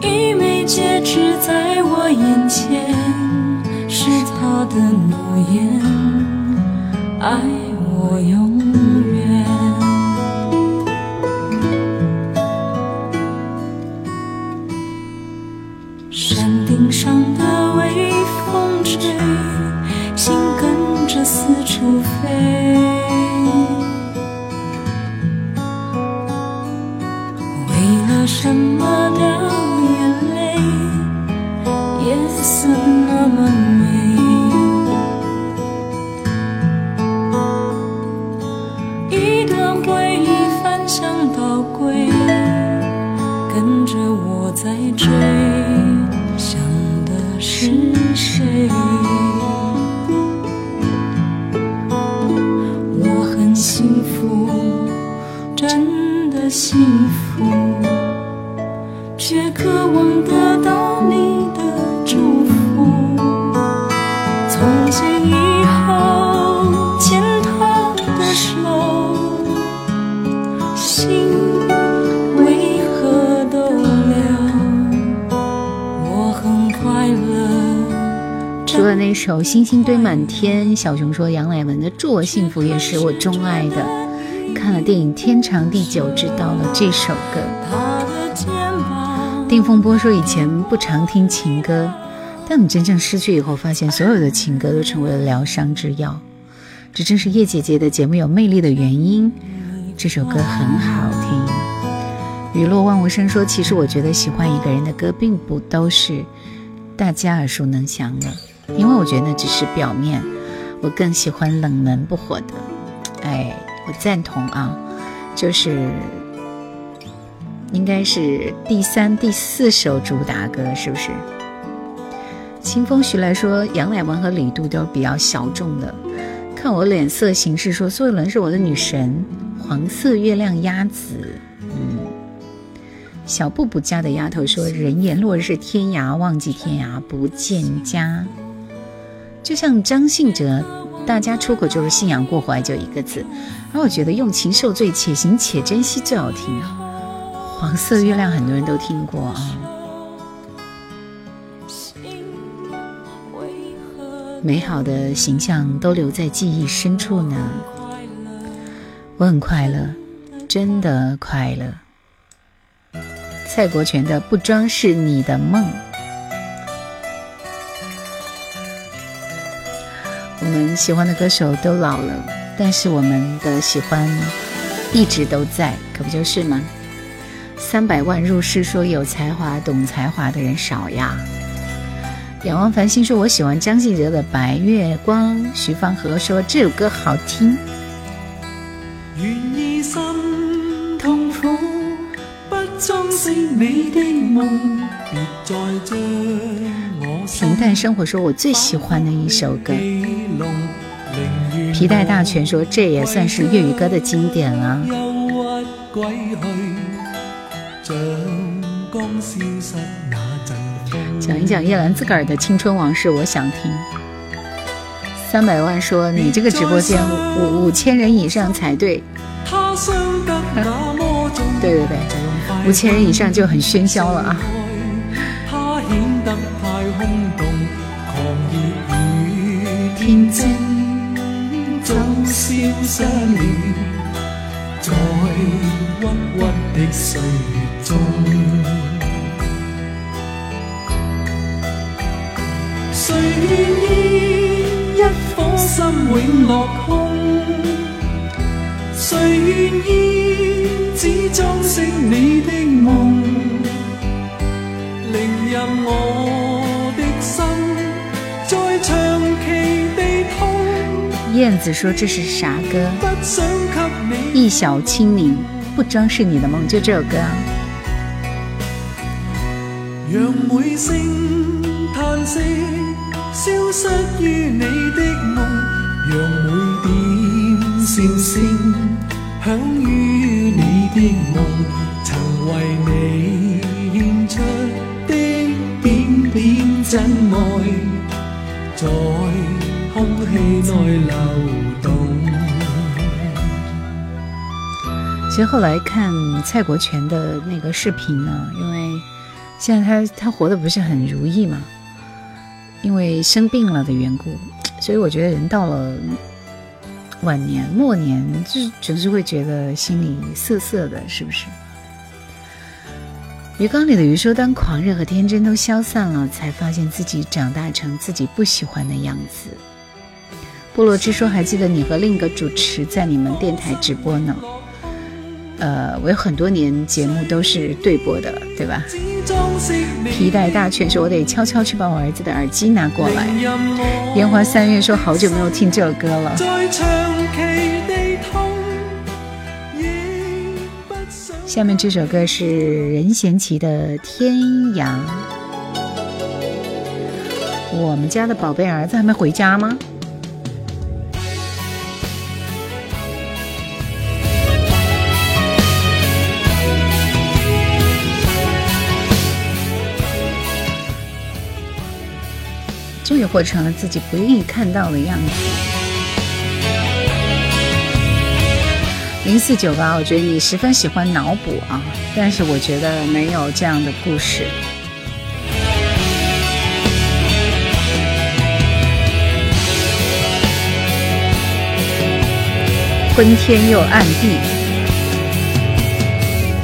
一枚戒指在我眼前，是他的诺言，爱我永着四处飞。为了什么掉眼泪？夜色那么美，一段回忆翻箱倒柜，跟着我在追。幸福，却渴望得到你的祝福。从今以后，牵他的手，心为何都凉？我很快乐。除了那首《星星堆满天》，小熊说杨乃文的《祝我幸福》也是我钟爱的。看了电影《天长地久》，知道了这首歌。定风波说以前不常听情歌，但你真正失去以后，发现所有的情歌都成为了疗伤之药。这正是叶姐姐的节目有魅力的原因。这首歌很好听。雨落万物生说，其实我觉得喜欢一个人的歌，并不都是大家耳熟能详的。因为我觉得那只是表面，我更喜欢冷门不火的。哎，我赞同啊，就是应该是第三、第四首主打歌，是不是？清风徐来说，杨乃文和李杜都是比较小众的。看我脸色行事，说苏有伦是我的女神。黄色月亮鸭子，嗯，小布布家的丫头说，人言落日天涯，忘记天涯不见家。就像张信哲，大家出口就是信仰过怀就一个字，而我觉得用情受罪，且行且珍惜最好听。黄色月亮很多人都听过啊，美好的形象都留在记忆深处呢。我很快乐，真的快乐。蔡国权的不装饰你的梦。我们喜欢的歌手都老了，但是我们的喜欢一直都在，可不就是吗？三百万入世说有才华、懂才华的人少呀。仰望繁星说：“我喜欢张信哲的《白月光》。”徐芳和说：“这首歌好听。”平淡生活说：“我最喜欢的一首歌。”皮带大全说：“这也算是粤语歌的经典了。”讲一讲叶兰自个儿的青春往事，我想听。三百万说你这个直播间五五千人以上才对。对对对，五千人以上就很喧嚣了啊。天真早消失了，在郁郁的岁月中。谁愿意一颗心永落空？谁愿意只装饰你的梦？令任我燕子说这是啥歌？一小青柠，不装饰你的梦，就这首歌。让每声叹息。消失于你的梦，让每点星星响于你的梦，曾为你献出的点点真爱，在空气内流动。其实后来看蔡国权的那个视频呢，因为现在他他活的不是很如意嘛。因为生病了的缘故，所以我觉得人到了晚年、末年，就总是会觉得心里涩涩的，是不是？鱼缸里的鱼说：“当狂热和天真都消散了，才发现自己长大成自己不喜欢的样子。”菠萝之说：“还记得你和另一个主持在你们电台直播呢？”呃，我有很多年节目都是对播的，对吧？皮带大全说：“我得悄悄去把我儿子的耳机拿过来。”烟花三月说：“好久没有听这首歌了。”下面这首歌是任贤齐的《天涯》。我们家的宝贝儿子还没回家吗？终于活成了自己不愿意看到的样子。零四九八，我觉得你十分喜欢脑补啊，但是我觉得没有这样的故事。昏天又暗地，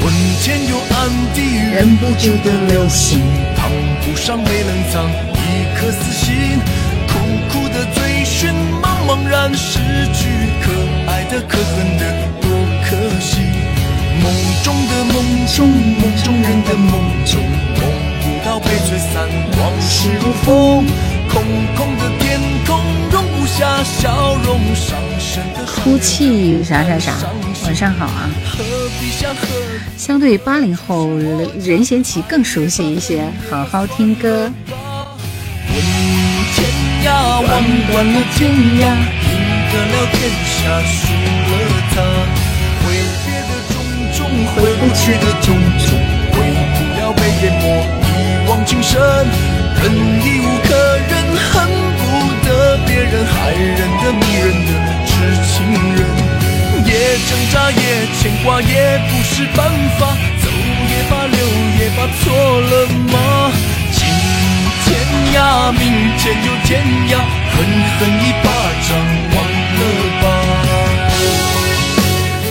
昏天又暗地，忍不住的流星，烫不上没冷藏。颗死心，苦苦的追寻，茫茫然失去，可爱的可恨的，多可惜。梦中的梦中，梦中人的梦中，梦不到被吹散，往事如风。空空的天空容不下笑容，伤神的哭泣啥啥啥。晚上好啊。相对八零后，任贤齐更熟悉一些，好好听歌。天涯，望断了天涯，赢得了天下，输了他。挥别的种种，回不去的种种，回不了被淹没一往情深。忍已无可忍，恨不得别人害人的迷人的痴情人。也挣扎，也牵挂，也不是办法。走也罢，留也罢，错了吗？天涯，明天又天涯，狠狠一巴掌，忘了吧。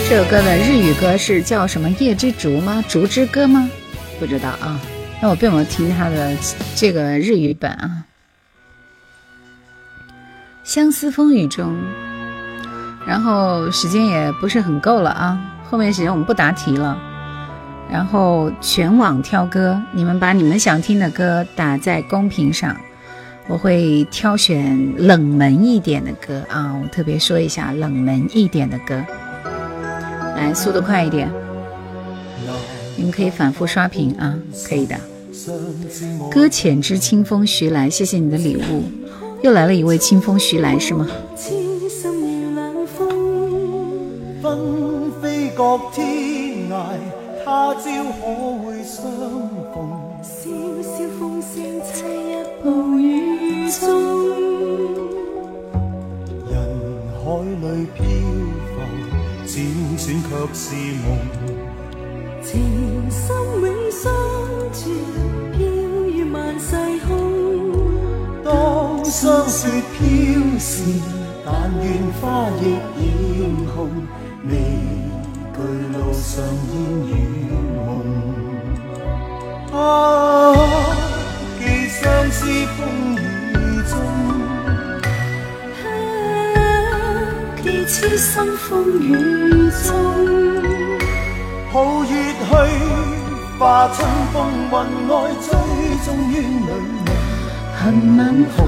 这首歌的日语歌是叫什么？夜之竹吗？竹之歌吗？不知道啊。那我并没有听他的这个日语版啊。相思风雨中，然后时间也不是很够了啊。后面时间我们不答题了。然后全网挑歌，你们把你们想听的歌打在公屏上，我会挑选冷门一点的歌啊，我特别说一下冷门一点的歌，来速度快一点，你们可以反复刷屏啊，可以的。搁浅之清风徐来，谢谢你的礼物，又来了一位清风徐来是吗？他朝可会相逢？萧萧风声，凄泣暴雨中。人海里漂浮，辗转却是梦。情深永相住，飘于万世空。当霜雪飘时，但愿花亦艳红。去路上烟雨，啊，寄相思风雨中，啊寄痴心风雨中。抱月去，化春风云外，追踪怨女梦。恨晚红，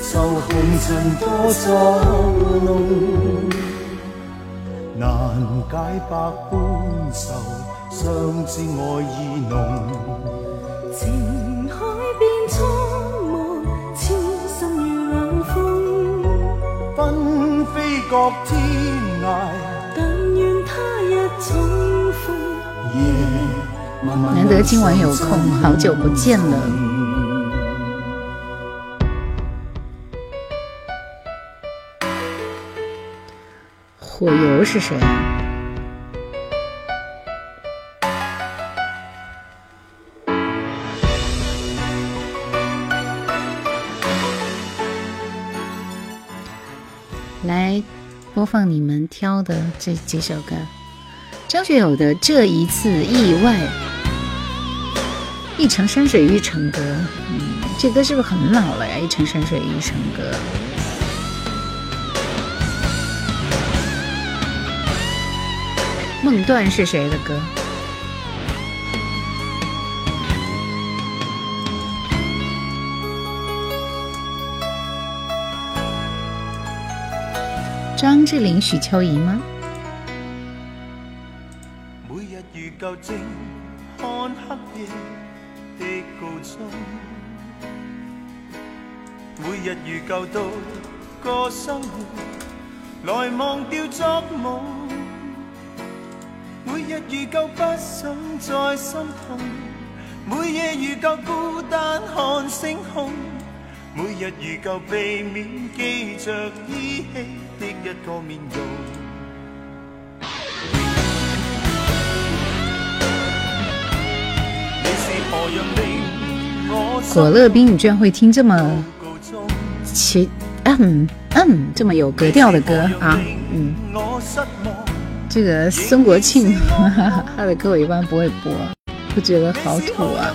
愁红尘多作弄。难解百般愁，相知爱意浓。情海变苍茫，痴心如冷风。纷飞各天涯，但愿他日重逢。难得今晚有空，好久不见了。火油是谁？来播放你们挑的这几首歌。张学友的《这一次意外》，一程山水一程歌。嗯，这歌是不是很老了呀？一程山水一程歌。梦断是谁的歌？张智霖、许秋怡吗？每日如旧正看黑夜的告终，每日如旧度过生活，来忘掉昨梦。每日如旧不想再心痛，每夜如旧孤单看星空，每日如旧避免记着依稀的一个面容。果乐冰，你居然会听这么奇嗯嗯这么有格调的歌啊嗯。这个孙国庆 *laughs* 他的歌我一般不会播，不觉得好土啊。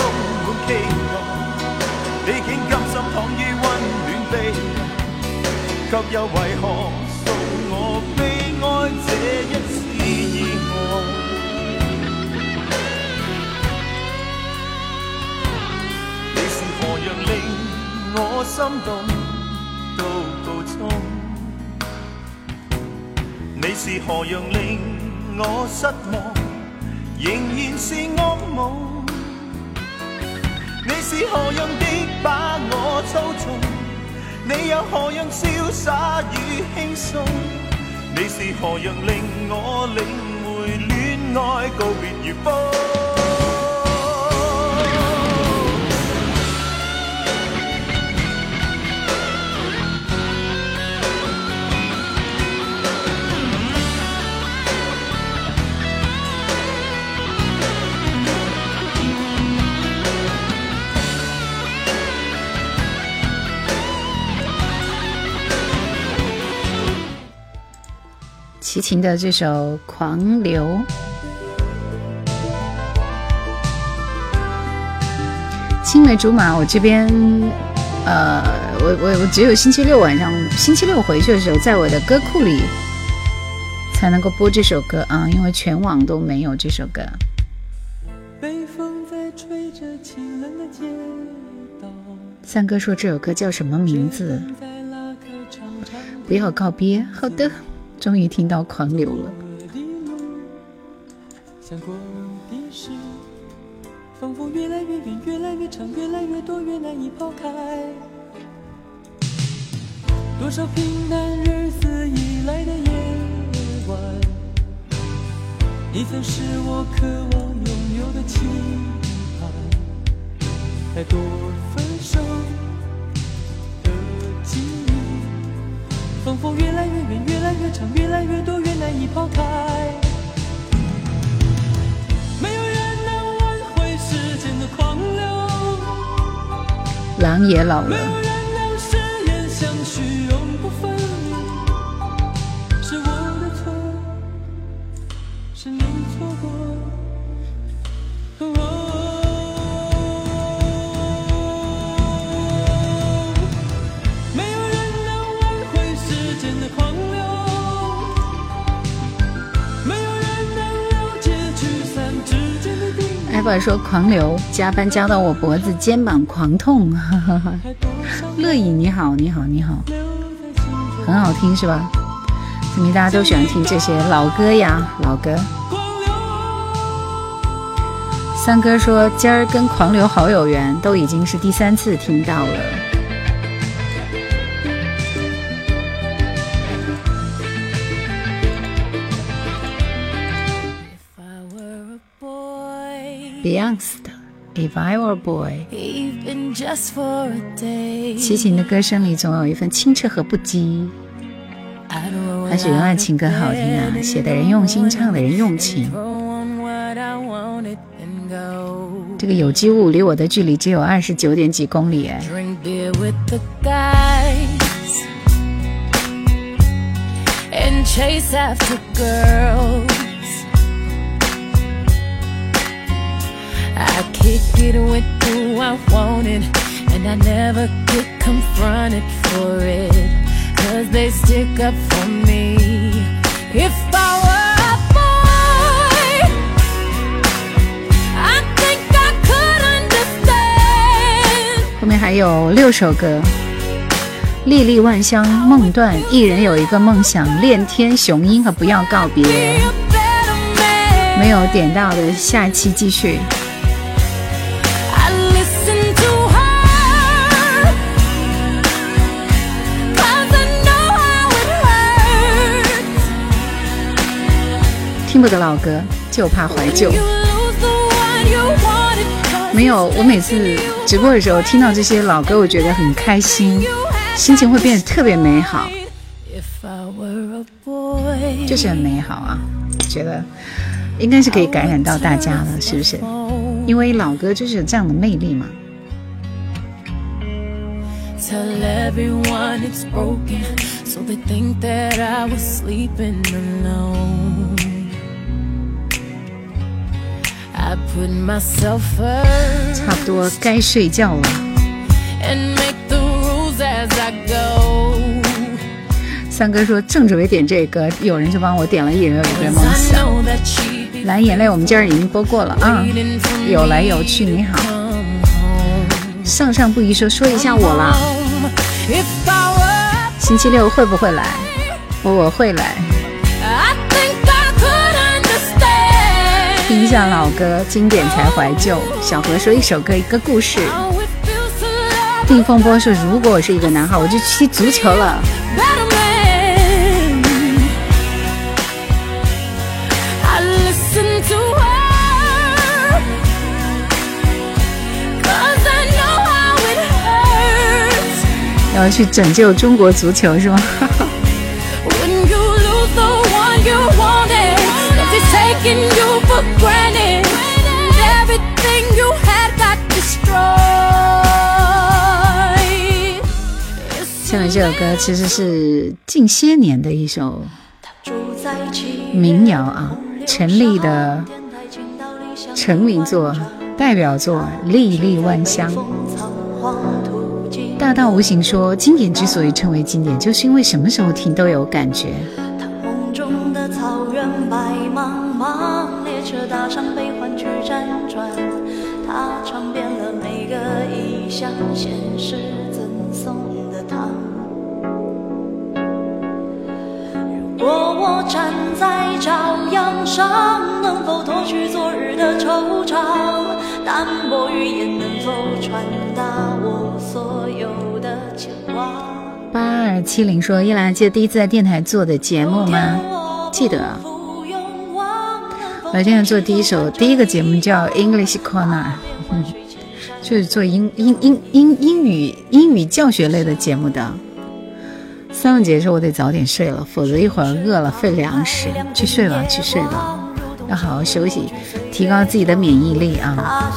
躺于温暖被却又为何送我悲哀这一次意外？你是何样令我心动到告终？你是何样令我失望？仍然是噩梦。你是何样？你又何样潇洒与轻松？你是何样令我领会恋爱告别如风？齐秦的这首《狂流》。青梅竹马，我这边，呃，我我我只有星期六晚上，星期六回去的时候，在我的歌库里才能够播这首歌啊，因为全网都没有这首歌。三哥说这首歌叫什么名字？不要告别。好的，终于听到《狂流》了。仿佛越来越远，越来越长，越来越多，越难以抛开。多少平淡日子以来的夜晚，你曾是我渴望拥有的期盼。太多仿佛越来越远，越来越长，越来越多，越难以抛开。狼也老了。老板说狂流，加班加到我脖子肩膀狂痛。哈哈哈乐意你好，你好，你好，很好听是吧？怎么大家都喜欢听这些老歌呀，老歌。三哥说今儿跟狂流好有缘，都已经是第三次听到了。Beyonce 的《If I Were a Boy》，齐秦的歌声里总有一份清澈和不羁。还是原来情歌好听啊，写的人用心，唱的人用情。这个有机物离我的距离只有二十九点几公里哎。I kick it with who I wanted, and I never get confronted for it. Cause they stick up for me. If I were a boy, I think I could understand. 后面还有六首歌。粒粒万香梦断，一人有一个梦想，恋天雄鹰和不要告别。没有点到的，下期继续。听不得老歌，就怕怀旧。没有，我每次直播的时候听到这些老歌，我觉得很开心，心情会变得特别美好，就是很美好啊！觉得应该是可以感染到大家的，是不是？因为老歌就是有这样的魅力嘛。差不多该睡觉了。三哥说正准备点这个，有人就帮我点了《一人有一个梦想》。蓝眼泪我们今儿已经播过了啊。有来有去，你好。上上不宜说说一下我啦。星期六会不会来？我会来。听一下老歌，经典才怀旧。小何说一首歌一个故事。定风波说如果我是一个男孩，我就踢足球了。要去拯救中国足球是吗？Taking you for granted. Everything you had got destroyed. 下面这首歌其实是近些年的一首民谣啊，陈粒的成名作、代表作《粒粒万香》。大道无形说，经典之所以称为经典，就是因为什么时候听都有感觉。梦中的草原白茫茫，列车搭上悲欢去辗转，它尝遍了每个异乡，现实赠送的糖。如果我站在朝阳上，能否脱去昨日的惆怅？淡薄语言能否传达我所有的牵挂？八二七零说：“依兰记得第一次在电台做的节目吗？记得。我今天做第一首第一个节目叫 English Corner，嗯就是做英英英英英语英语教学类的节目的。”三文节说：“我得早点睡了，否则一会儿饿了费粮食。去睡吧，去睡吧，要好好休息，提高自己的免疫力啊。”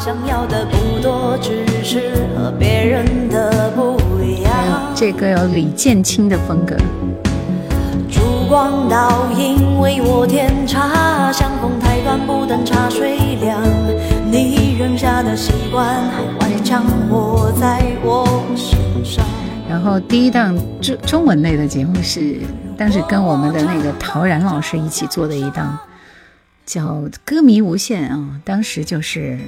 这歌有李建清的风格。烛光倒影为我添茶，相逢不等茶水凉。你扔下的习惯还顽强活在我身上。然后第一档中中文类的节目是当时跟我们的那个陶然老师一起做的一档，叫《歌迷无限》啊，当时就是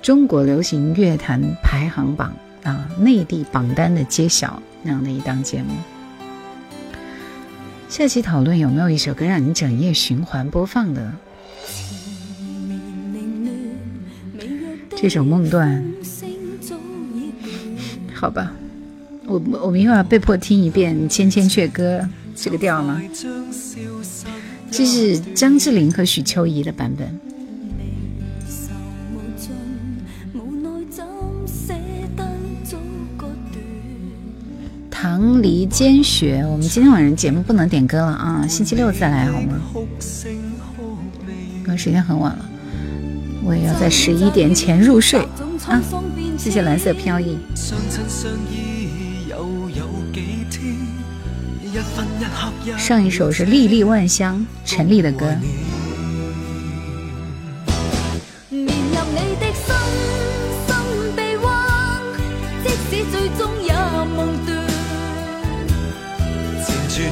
中国流行乐坛排行榜啊，内地榜单的揭晓那样的一档节目。下期讨论有没有一首歌让你整夜循环播放的？这首《梦断》。好吧，我我们又要被迫听一遍《千千阙歌》这个调吗？这是张智霖和许秋怡的版本。唐离间雪，我们今天晚上节目不能点歌了啊，星期六再来好吗？因为时间很晚了，我也要在十一点前入睡啊。谢谢蓝色飘逸。上一首是《粒粒万香》，陈粒的歌。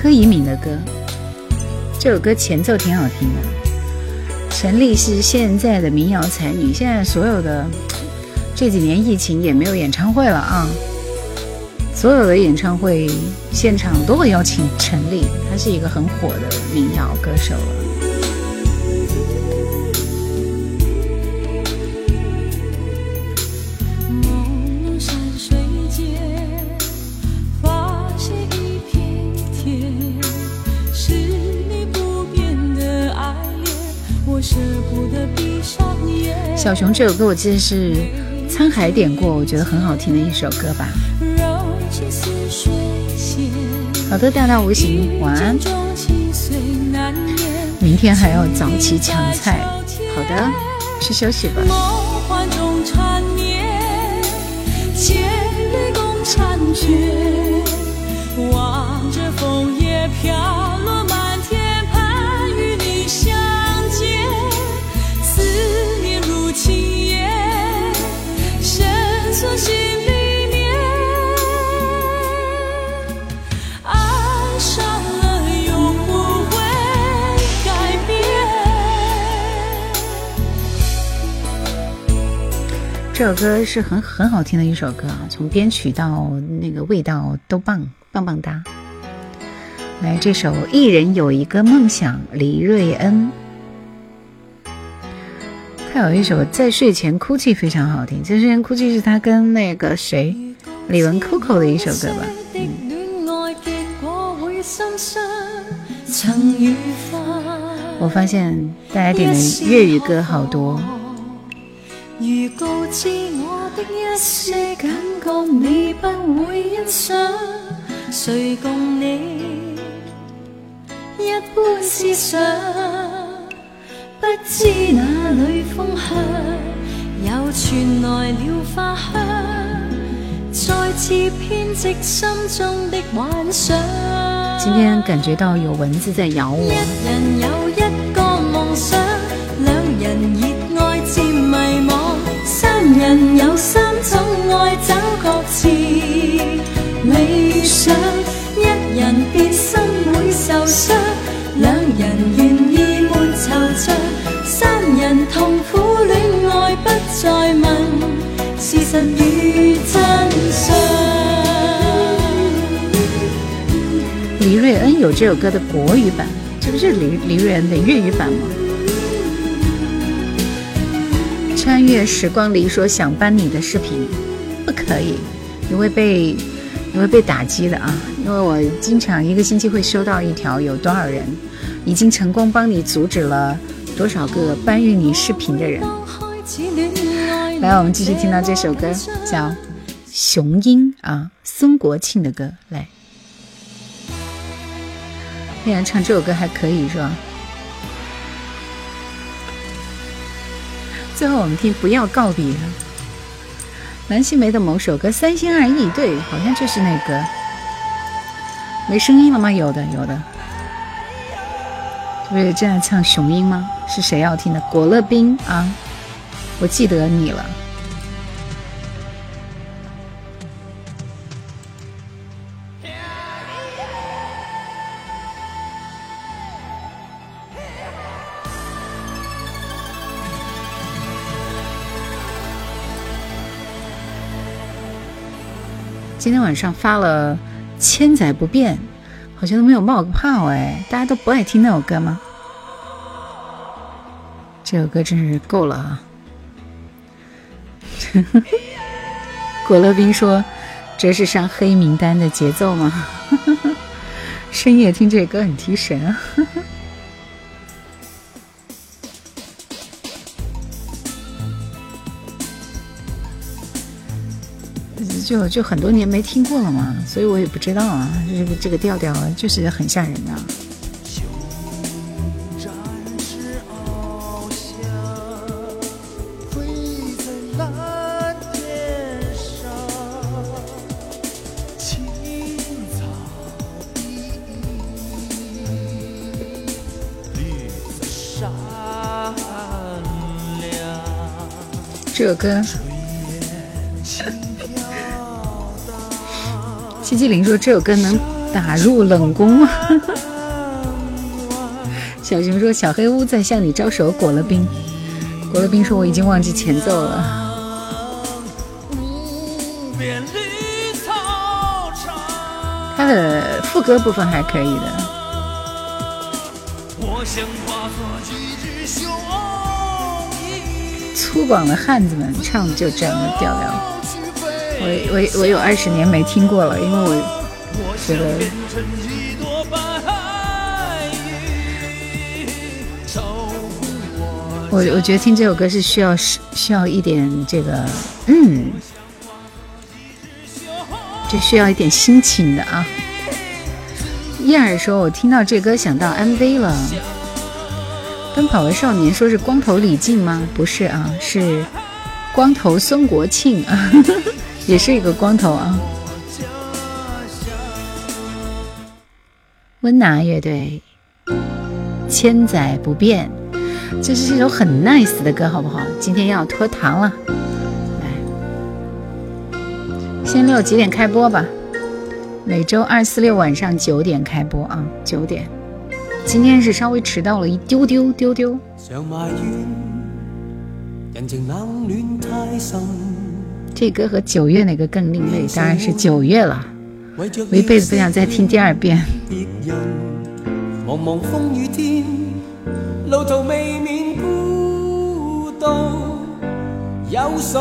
柯以敏的歌，这首歌前奏挺好听的。陈丽是现在的民谣才女，现在所有的。这几年疫情也没有演唱会了啊，所有的演唱会现场都会邀请陈粒，她是一个很火的民谣歌手了。小熊这首歌我记得是。沧海点过，我觉得很好听的一首歌吧。好的，大道无形，晚安。明天还要早起抢菜，好的，去休息吧。望着枫叶飘落。心里面爱上了永不会改变这首歌是很很好听的一首歌啊，从编曲到那个味道都棒棒棒哒。来，这首《一人有一个梦想》，李瑞恩。他有一首《在睡前哭泣》，非常好听。在睡前哭泣是他跟那个谁，李玟 Coco 的一首歌吧？嗯。我发现大家点的粤语歌好多。如告知我的一些感觉，你不会欣赏，谁共你一般思想？不知哪里风香，又传来了花香，再次编织心中的幻想。今天感觉到有蚊子在咬我。一人有一个梦想，两人热爱渐迷惘。三人有三种爱，找各自理想。一人变心会受伤，两人愿实与真相。黎瑞恩有这首歌的国语版，这不是黎黎瑞恩的粤语版吗？穿越时光里说想搬你的视频，不可以，你会被你会被打击的啊！因为我经常一个星期会收到一条，有多少人已经成功帮你阻止了多少个搬运你视频的人。来，我们继续听到这首歌，叫《雄鹰》啊，孙国庆的歌。来，竟然唱这首歌还可以是吧？最后我们听不要告别，蓝心湄的某首歌《三心二意》，对，好像就是那个。没声音了吗？有的，有的。不是正在唱《雄鹰》吗？是谁要听的？果乐冰啊，我记得你了。今天晚上发了《千载不变》，好像都没有冒个泡哎，大家都不爱听那首歌吗？这首歌真是够了啊！*laughs* 果乐冰说：“这是上黑名单的节奏吗？” *laughs* 深夜听这歌很提神啊！*laughs* 就就很多年没听过了嘛，所以我也不知道啊，这个这个调调就是很吓人的。这首歌。七七零说这首歌能打入冷宫吗？*laughs* 小熊说小黑屋在向你招手。裹了冰，裹了冰说我已经忘记前奏了。他的副歌部分还可以的。粗犷的汉子们唱的就这样的调调。我我我有二十年没听过了，因为我觉得，我我觉得听这首歌是需要是需要一点这个，嗯，就需要一点心情的啊。燕儿说：“我听到这歌想到 MV 了，《奔跑的少年》说是光头李靖吗？不是啊，是光头孙国庆啊。*laughs* ”也是一个光头啊！温拿乐队，千载不变，这是一首很 nice 的歌，好不好？今天要脱糖了，来，星期六几点开播吧？每周二、四、六晚上九点开播啊，九点。今天是稍微迟到了一丢丢丢丢。这歌和九月哪个更另类？当然是九月了。我一辈子不想再听第二遍。茫茫风雨天，路途未免孤独，有谁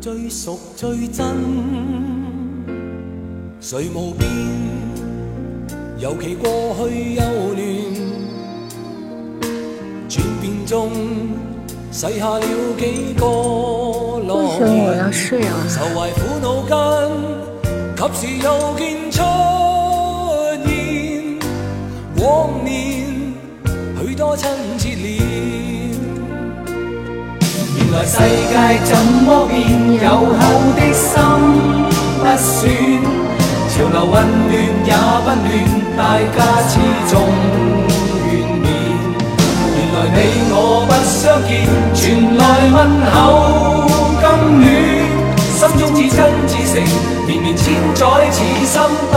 最熟最真？谁无变？尤其过去幼嫩，转变中洗下了几个为什么我要睡啊？愁怀苦恼间，及时又见出现往年许多亲切脸。原来世界怎么变，有好的心不算。潮流混乱也不乱，大家始终愿面。原来你我不相见，传来问候更暖。心中至真至诚，绵绵千载，此心不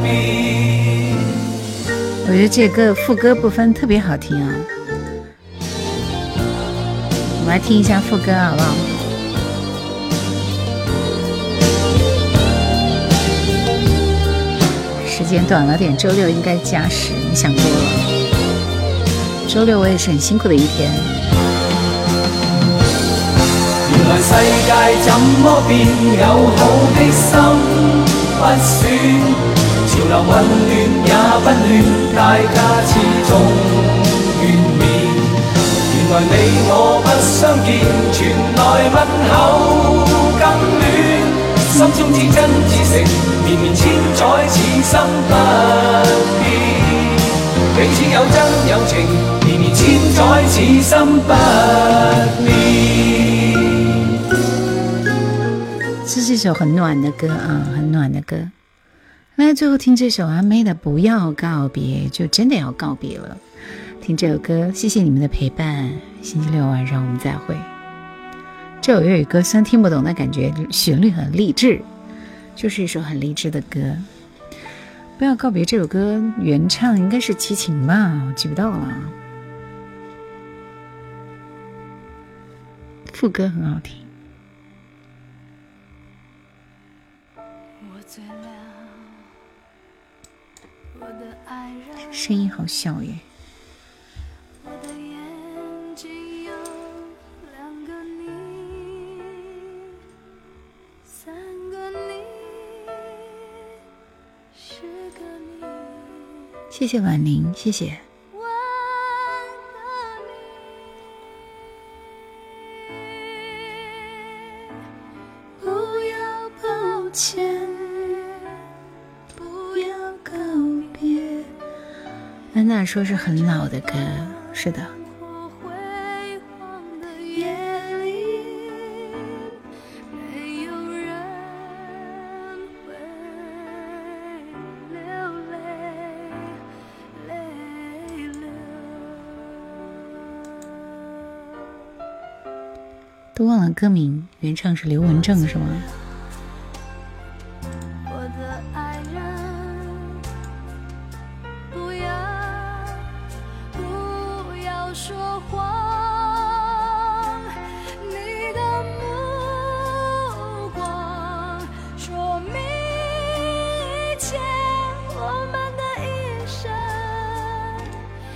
变。我觉得这个副歌部分特别好听啊，我们来听一下副歌好不好？时间短了点，周六应该加时，你想多了。周六我也是很辛苦的一天。原来世界怎么变，有好的心不算，潮流混乱也不乱，大家始终愿面。原来你我不相见，传来问候更暖。心中至真至诚，绵绵千载，此心不变。彼此有真有情，绵绵千载，此心不变。这是一首很暖的歌啊，很暖的歌。那，最后听这首阿妹的《不要告别》，就真的要告别了。听这首歌，谢谢你们的陪伴。星期六晚上我们再会。这首粤语歌虽然听不懂，但感觉旋律很励志，就是一首很励志的歌。不要告别这首歌原唱应该是齐秦吧，我记不到了。副歌很好听，声音好小耶。谢谢婉玲，谢谢。不要抱歉，不要告别。安娜说是很老的歌，是的。都忘了歌名，原唱是刘文正，是吗？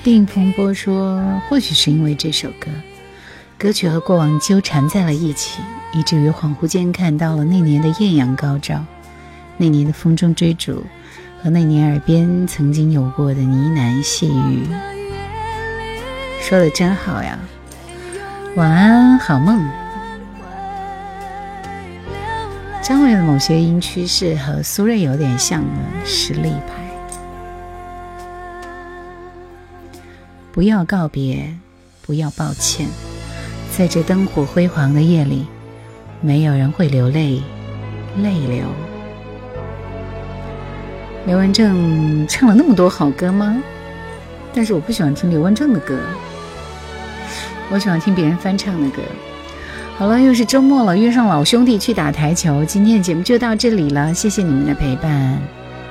定风波说，或许是因为这首歌。歌曲和过往纠缠在了一起，以至于恍惚间看到了那年的艳阳高照，那年的风中追逐，和那年耳边曾经有过的呢喃细语。说的真好呀，晚安，好梦。张伟的某些音趋势和苏芮有点像的实力派。不要告别，不要抱歉。在这灯火辉煌的夜里，没有人会流泪，泪流。刘文正唱了那么多好歌吗？但是我不喜欢听刘文正的歌，我喜欢听别人翻唱的歌。好了，又是周末了，约上老兄弟去打台球。今天的节目就到这里了，谢谢你们的陪伴，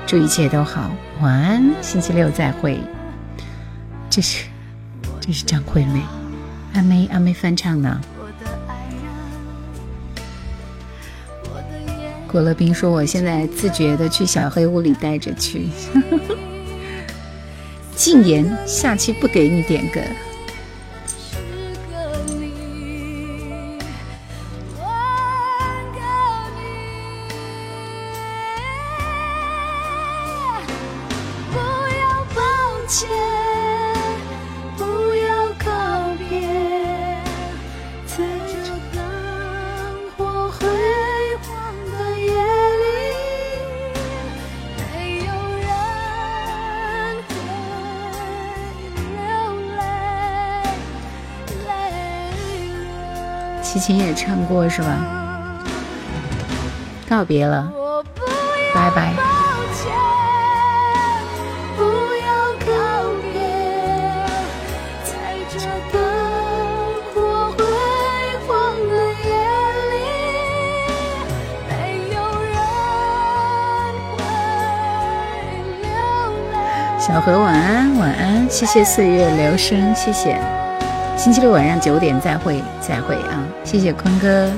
祝一切都好，晚安，星期六再会。这是，这是张惠妹。阿妹，阿妹翻唱的。果乐斌说：“我现在自觉的去小黑屋里待着去。*laughs* ”禁言，下期不给你点歌。唱过是吧？告别了，拜拜。小何晚安，晚安，谢谢岁月流声，谢谢。星期六晚上九点再会，再会啊！谢谢坤哥。